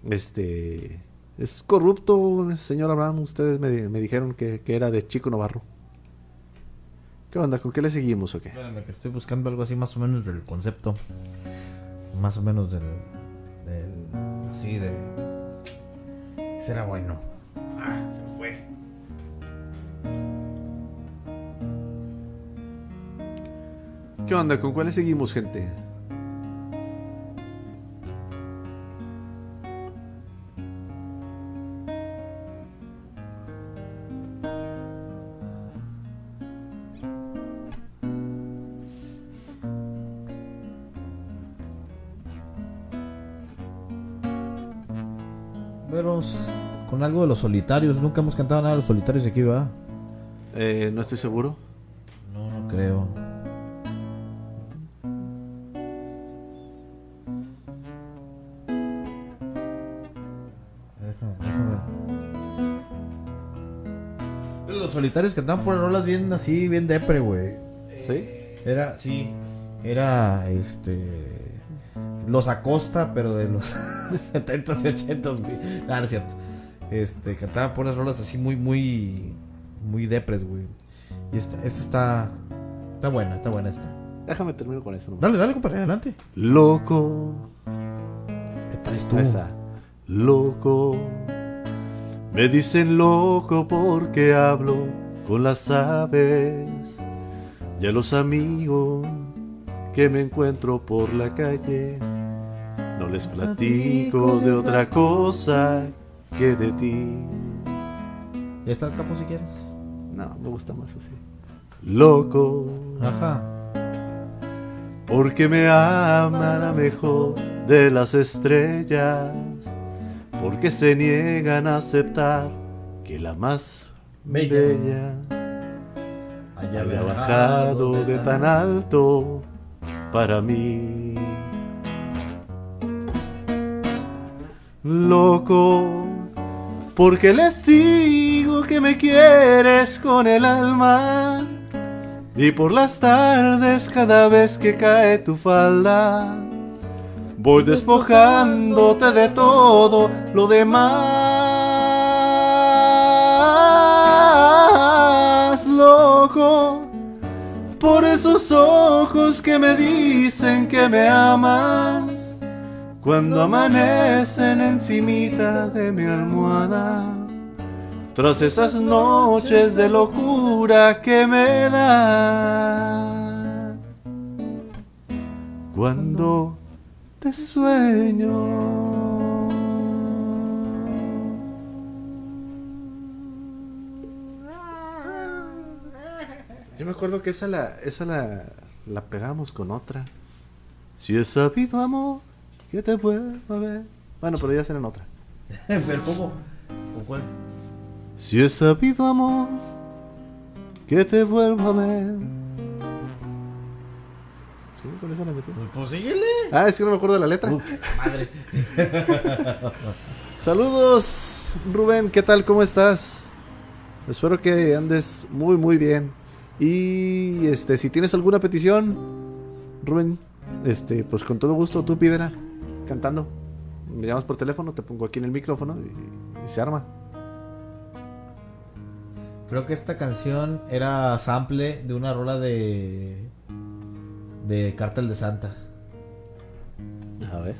Este. Es corrupto, señor Abraham. Ustedes me, me dijeron que, que era de Chico Novarro. ¿Qué onda? ¿Con qué le seguimos o qué? Espérame, que estoy buscando algo así más o menos del concepto. Más o menos del. del así de. Será bueno. ¿Qué onda? ¿Con cuál le seguimos, gente? Pero s- con algo de los solitarios. Nunca hemos cantado nada de los solitarios aquí, ¿verdad? Eh, no estoy seguro. No, no creo. Déjame, déjame. Los solitarios cantaban por rolas bien así, bien depre, güey. ¿Sí? Era, sí. Era, este los Acosta, pero de los 70s y 80s, güey. Ah, no es cierto. Este, cantaba por unas rolas así muy, muy. Muy depres, güey. Y esta, esta está. Está buena, está buena esta. Déjame terminar con eso. nomás. Dale, dale, compadre, adelante. Loco. Esta es tú. Ahí está. Loco. Me dicen loco porque hablo con las aves. Y a los amigos que me encuentro por la calle. No les platico de otra cosa que de ti. Ya está el capo si quieres. No, me gusta más así. Loco. Ajá. Porque me ama la mejor de las estrellas. Porque se niegan a aceptar que la más Bella. bella, había bajado de tan alto para mí. Loco, porque les que me quieres con el alma. Y por las tardes, cada vez que cae tu falda, voy despojándote de todo lo demás, loco. Por esos ojos que me dicen que me amas, cuando amanecen encimita de mi almohada. Tras esas noches de locura que me da Cuando te sueño Yo me acuerdo que esa la, esa la, la pegamos con otra. Si he sabido amor, que te puedo ver. Bueno, pero ya será en otra. Pero ¿cómo? ¿Con cuál? Si he sabido amor, que te vuelvo a ver. Sí, con esa la metí. Pues síguele. Ah, es que no me acuerdo de la letra. Madre. Saludos, Rubén, ¿qué tal? ¿Cómo estás? Espero que andes muy, muy bien. Y este, si tienes alguna petición, Rubén, este, pues con todo gusto tú pídela, cantando. Me llamas por teléfono, te pongo aquí en el micrófono y, y se arma. Creo que esta canción era sample de una rola de. de Cártel de Santa. A ver.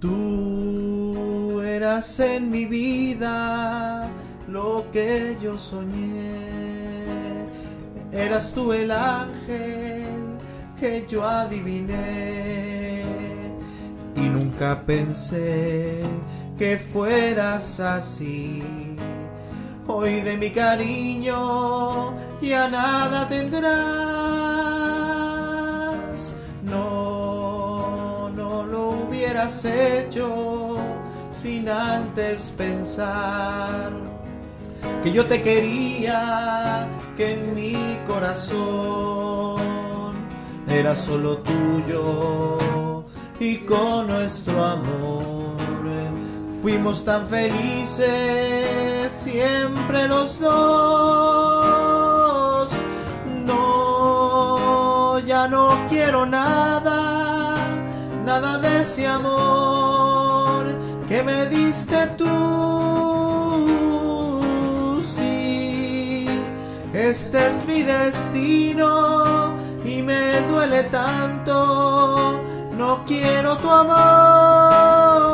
Tú eras en mi vida lo que yo soñé. Eras tú el ángel que yo adiviné. Y nunca pensé que fueras así. Hoy de mi cariño ya nada tendrás. No, no lo hubieras hecho sin antes pensar que yo te quería, que en mi corazón era solo tuyo y con nuestro amor fuimos tan felices siempre los dos. No, ya no quiero nada, nada de ese amor que me diste tú. Sí, este es mi destino y me duele tanto. No quiero tu amor.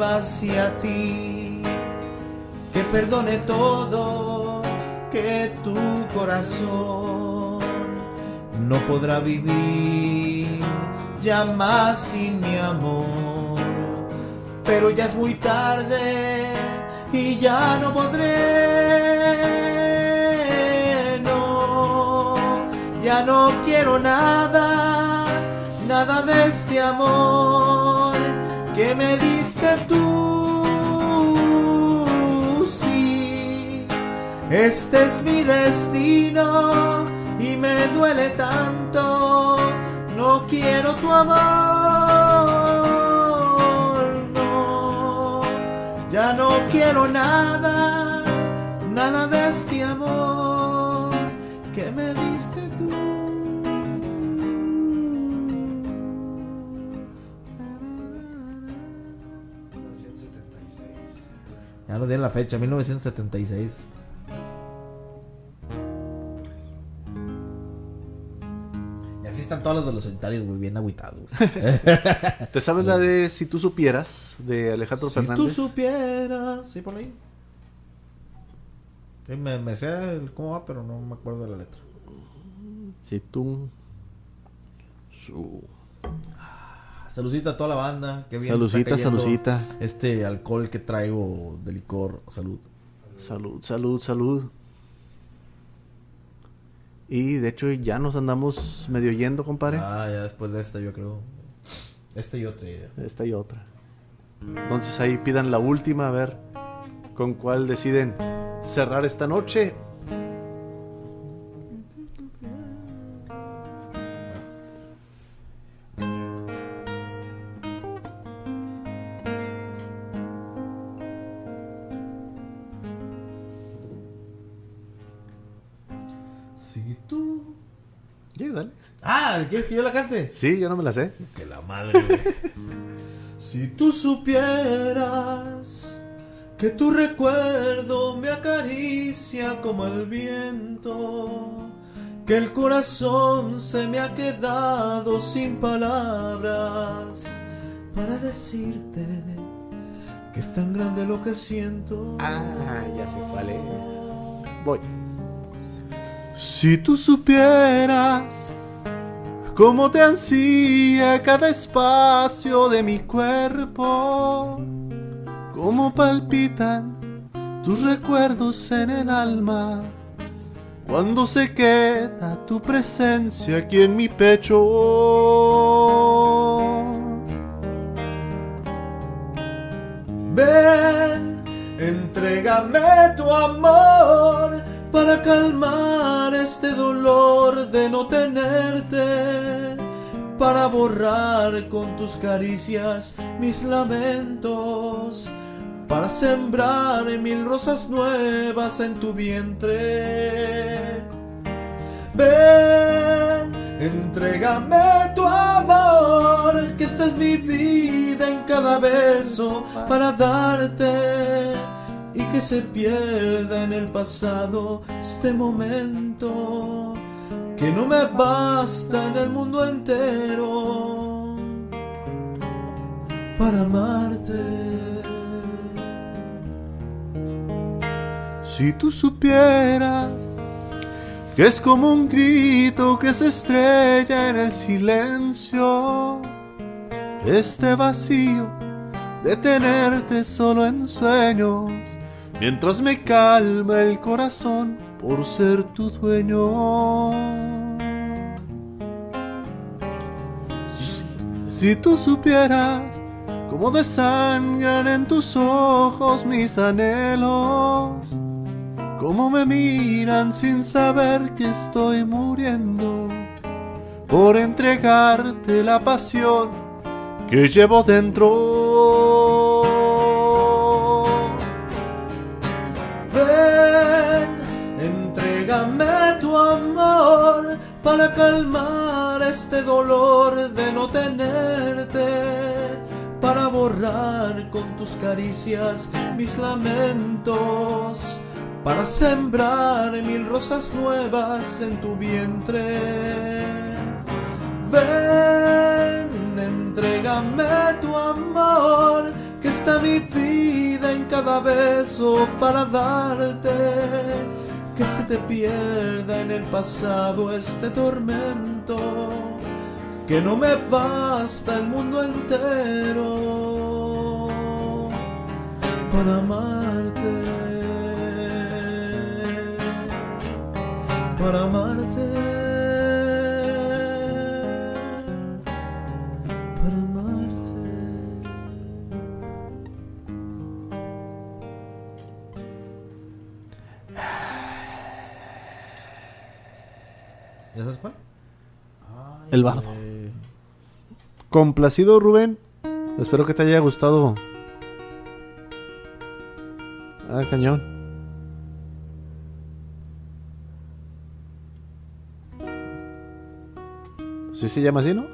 Hacia ti, que perdone todo, que tu corazón no podrá vivir ya más sin mi amor. Pero ya es muy tarde y ya no podré. No, ya no quiero nada, nada de este amor que me diste tú. Sí, Este es mi destino y me duele tanto. No quiero tu amor, no. Ya no quiero nada, nada de este amor Di en la fecha, 1976. Y así están todos los de los solitarios, güey, bien agüitados, güey. ¿Te sabes la de Si tú supieras? De Alejandro Si tú Fernández. supieras. Sí, por ahí. Sí, me, me sé el cómo va, pero no me acuerdo de la letra. Si tú. Su... Saludcita a toda la banda. Qué bien Salucita, salucita. Este alcohol que traigo de licor. Salud. Salud, salud, salud. Y de hecho ya nos andamos medio yendo, compadre. Ah, ya después de esta, yo creo. Este y otra idea. Esta y otra. Entonces ahí pidan la última, a ver con cuál deciden cerrar esta noche. Que yo la cante? Sí, yo no me la sé. Que la madre. si tú supieras que tu recuerdo me acaricia como el viento, que el corazón se me ha quedado sin palabras para decirte que es tan grande lo que siento. Ah, ya sé cuál es. Voy. Si tú supieras cómo te ansía cada espacio de mi cuerpo, cómo palpitan tus recuerdos en el alma, cuando se queda tu presencia aquí en mi pecho. Ven, entrégame tu amor para calmar este dolor de no tenerte, para borrar con tus caricias mis lamentos, para sembrar mil rosas nuevas en tu vientre. Ven, entrégame tu amor, que esta es mi vida en cada beso para darte y que se pierda en el pasado este momento que no me basta en el mundo entero para amarte. Si tú supieras que es como un grito que se estrella en el silencio, este vacío de tenerte solo en sueños, mientras me calma el corazón por ser tu dueño. Si tú supieras cómo desangran en tus ojos mis anhelos, cómo me miran sin saber que estoy muriendo, por entregarte la pasión que llevo dentro. Para calmar este dolor de no tenerte, para borrar con tus caricias mis lamentos, para sembrar mil rosas nuevas en tu vientre. Ven, entrégame tu amor, que está mi vida en cada beso para darte. Que se te pierda en el pasado este tormento, que no me basta el mundo entero para amarte. Para amarte. El bardo. Complacido, Rubén. Espero que te haya gustado. Ah, cañón. ¿Sí se llama así, no?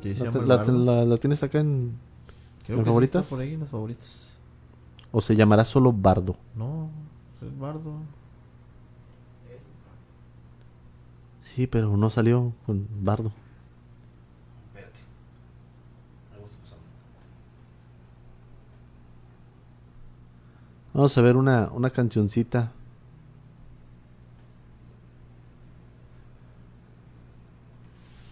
Sí, se La, llama el la- bardo. la- la tienes acá en... Creo ¿en que sí favoritas? está por ahí en los favoritos. ¿O se llamará solo Bardo? No, es el bardo. Sí, pero no salió con Bardo. Espérate. Algo está pasando. Vamos a ver una, una cancioncita.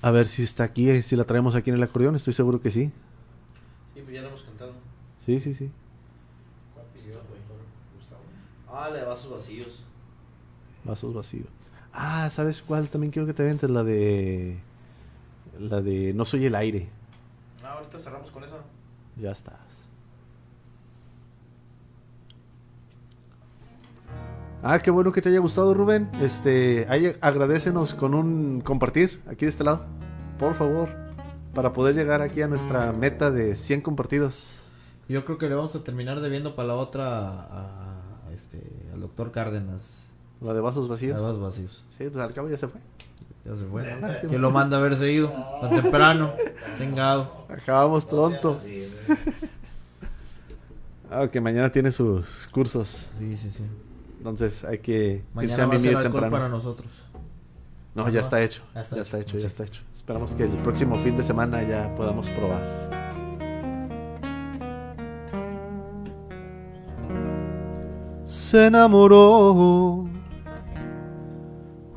A ver si está aquí, eh, si la traemos aquí en el acordeón, estoy seguro que sí. Sí, pues ya lo hemos cantado. Sí, sí, sí. ¿Cuál pidió, güey? Gustavo? Ah, la de vasos vacíos. Vasos vacíos. Ah, ¿sabes cuál? También quiero que te ventes la de... La de No soy el aire. Ah, ahorita cerramos con esa. Ya estás. Ah, qué bueno que te haya gustado, Rubén. Este, ahí agradecenos con un compartir aquí de este lado, por favor, para poder llegar aquí a nuestra meta de 100 compartidos. Yo creo que le vamos a terminar debiendo para la otra a, a este, al doctor Cárdenas. La de vasos vacíos. Además vacíos. Sí, pues al cabo ya se fue. Ya se fue. Que lo manda a haber seguido. Tan temprano. Chingado. Acabamos pronto. Ah, que mañana tiene sus cursos. Sí, sí, sí. Entonces hay que irse Mañana a va a ser alcohol temprano. para nosotros. No, ya está hecho. Ya está Ya está hecho. hecho, ya está hecho. Esperamos que el próximo fin de semana ya podamos probar. Se enamoró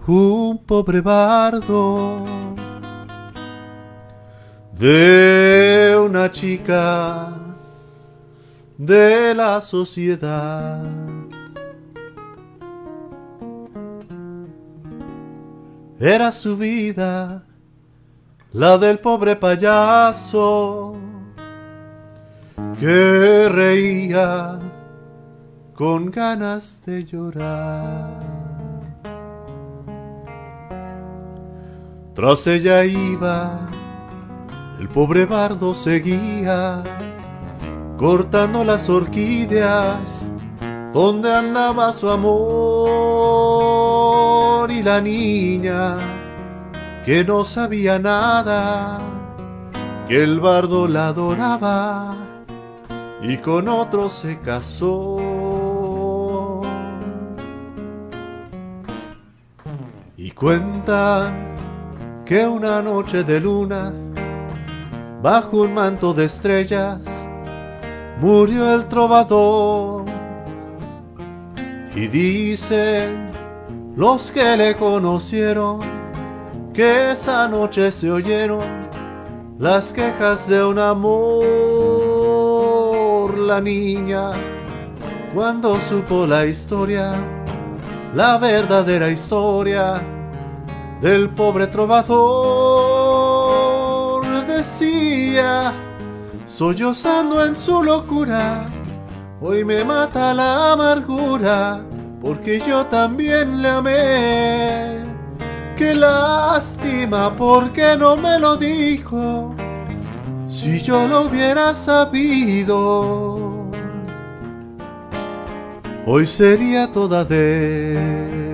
un pobre bardo de una chica de la sociedad. Era su vida, la del pobre payaso, que reía con ganas de llorar. Tras ella iba, el pobre bardo seguía, cortando las orquídeas, donde andaba su amor y la niña que no sabía nada, que el bardo la adoraba y con otro se casó. Y cuentan que una noche de luna, bajo un manto de estrellas, murió el trovador. Y dicen los que le conocieron que esa noche se oyeron las quejas de un amor. La niña, cuando supo la historia, la verdadera historia del pobre trovador, decía, sollozando en su locura, hoy me mata la amargura, porque yo también le amé. Qué lástima, porque no me lo dijo, si yo lo hubiera sabido. Hoy sería toda de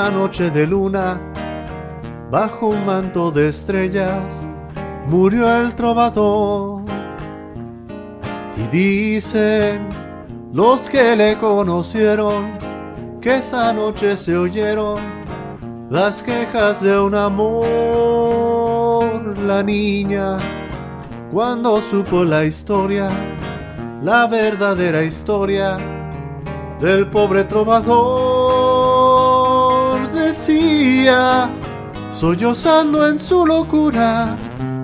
una noche de luna, bajo un manto de estrellas, murió el trovador. Y dicen los que le conocieron que esa noche se oyeron las quejas de un amor. La niña, cuando supo la historia, la verdadera historia del pobre trovador decía, sollozando en su locura,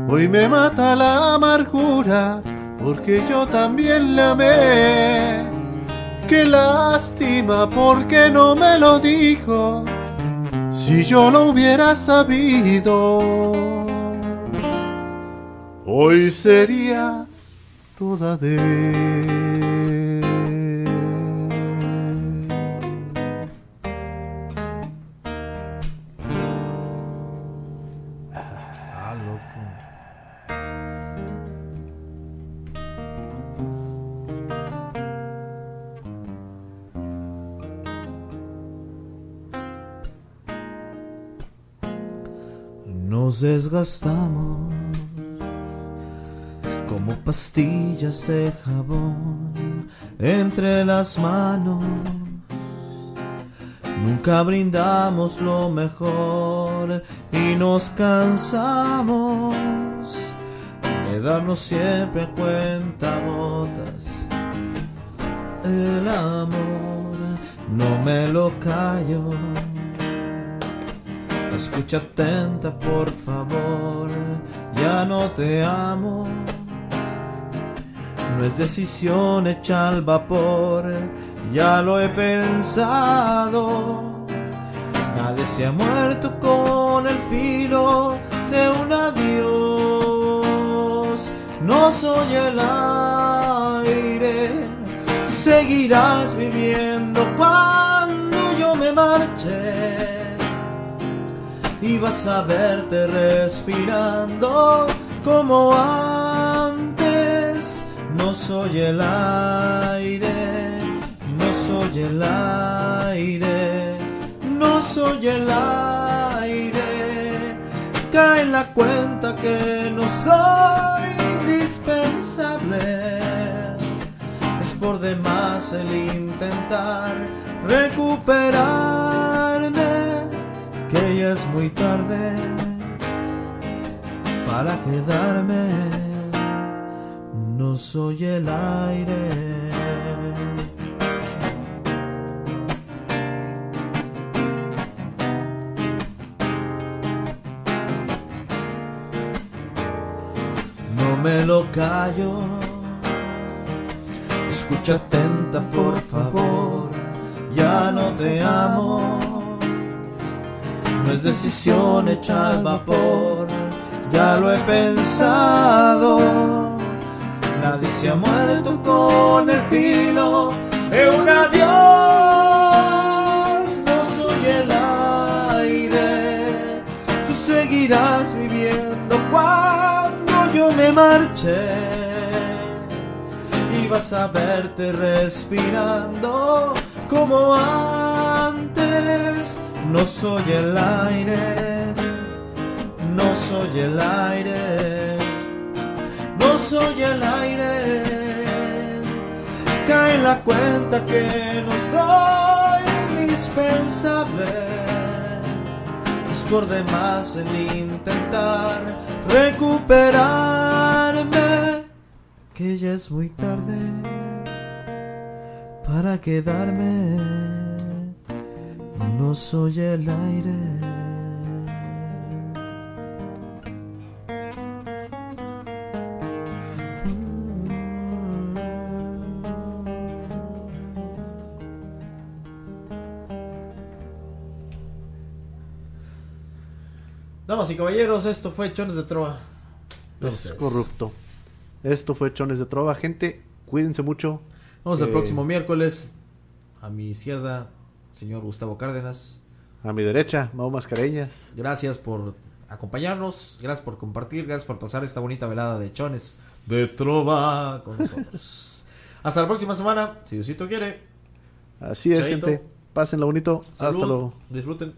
Hoy me mata la amargura porque yo también la amé. Qué lástima porque no me lo dijo. Si yo lo hubiera sabido, hoy sería toda de Nos desgastamos como pastillas de jabón entre las manos. Nunca brindamos lo mejor y nos cansamos de darnos siempre a cuenta gotas. El amor no me lo callo. Escucha atenta, por favor. Ya no te amo. No es decisión hecha al vapor. Ya lo he pensado. Nadie se ha muerto con el filo de un adiós. No soy el aire. Seguirás viviendo cuando yo me marche y vas a verte respirando como antes. No soy el aire, no soy el aire, no soy el aire. Cae la cuenta que no soy indispensable. Es por demás el intentar ya es muy tarde para quedarme. No soy el aire. No me lo callo. Escucha atenta, por favor. Ya no te amo. No es decisión hecha al vapor, ya lo he pensado. Nadie se ha muerto con el filo de un adiós. No soy el aire, tú seguirás viviendo cuando yo me marche. Y vas a verte respirando como antes. No soy el aire, no soy el aire, no soy el aire. Cae la cuenta que no soy indispensable. Es por demás el intentar recuperarme, que ya es muy tarde para quedarme no soy el aire. Damas y caballeros, esto fue Chones de Trova. Es corrupto. Esto fue Chones de Trova. Gente, cuídense mucho. Vamos el Eh, próximo miércoles. A mi izquierda, señor Gustavo Cárdenas. A mi derecha, Mau Mascareñas. Gracias por acompañarnos, gracias por compartir, gracias por pasar esta bonita velada de Chones de Trova con nosotros. Hasta la próxima semana, si Diosito quiere. Así es, Chaito. gente. Pásenlo bonito. Salud, Hasta luego. disfruten.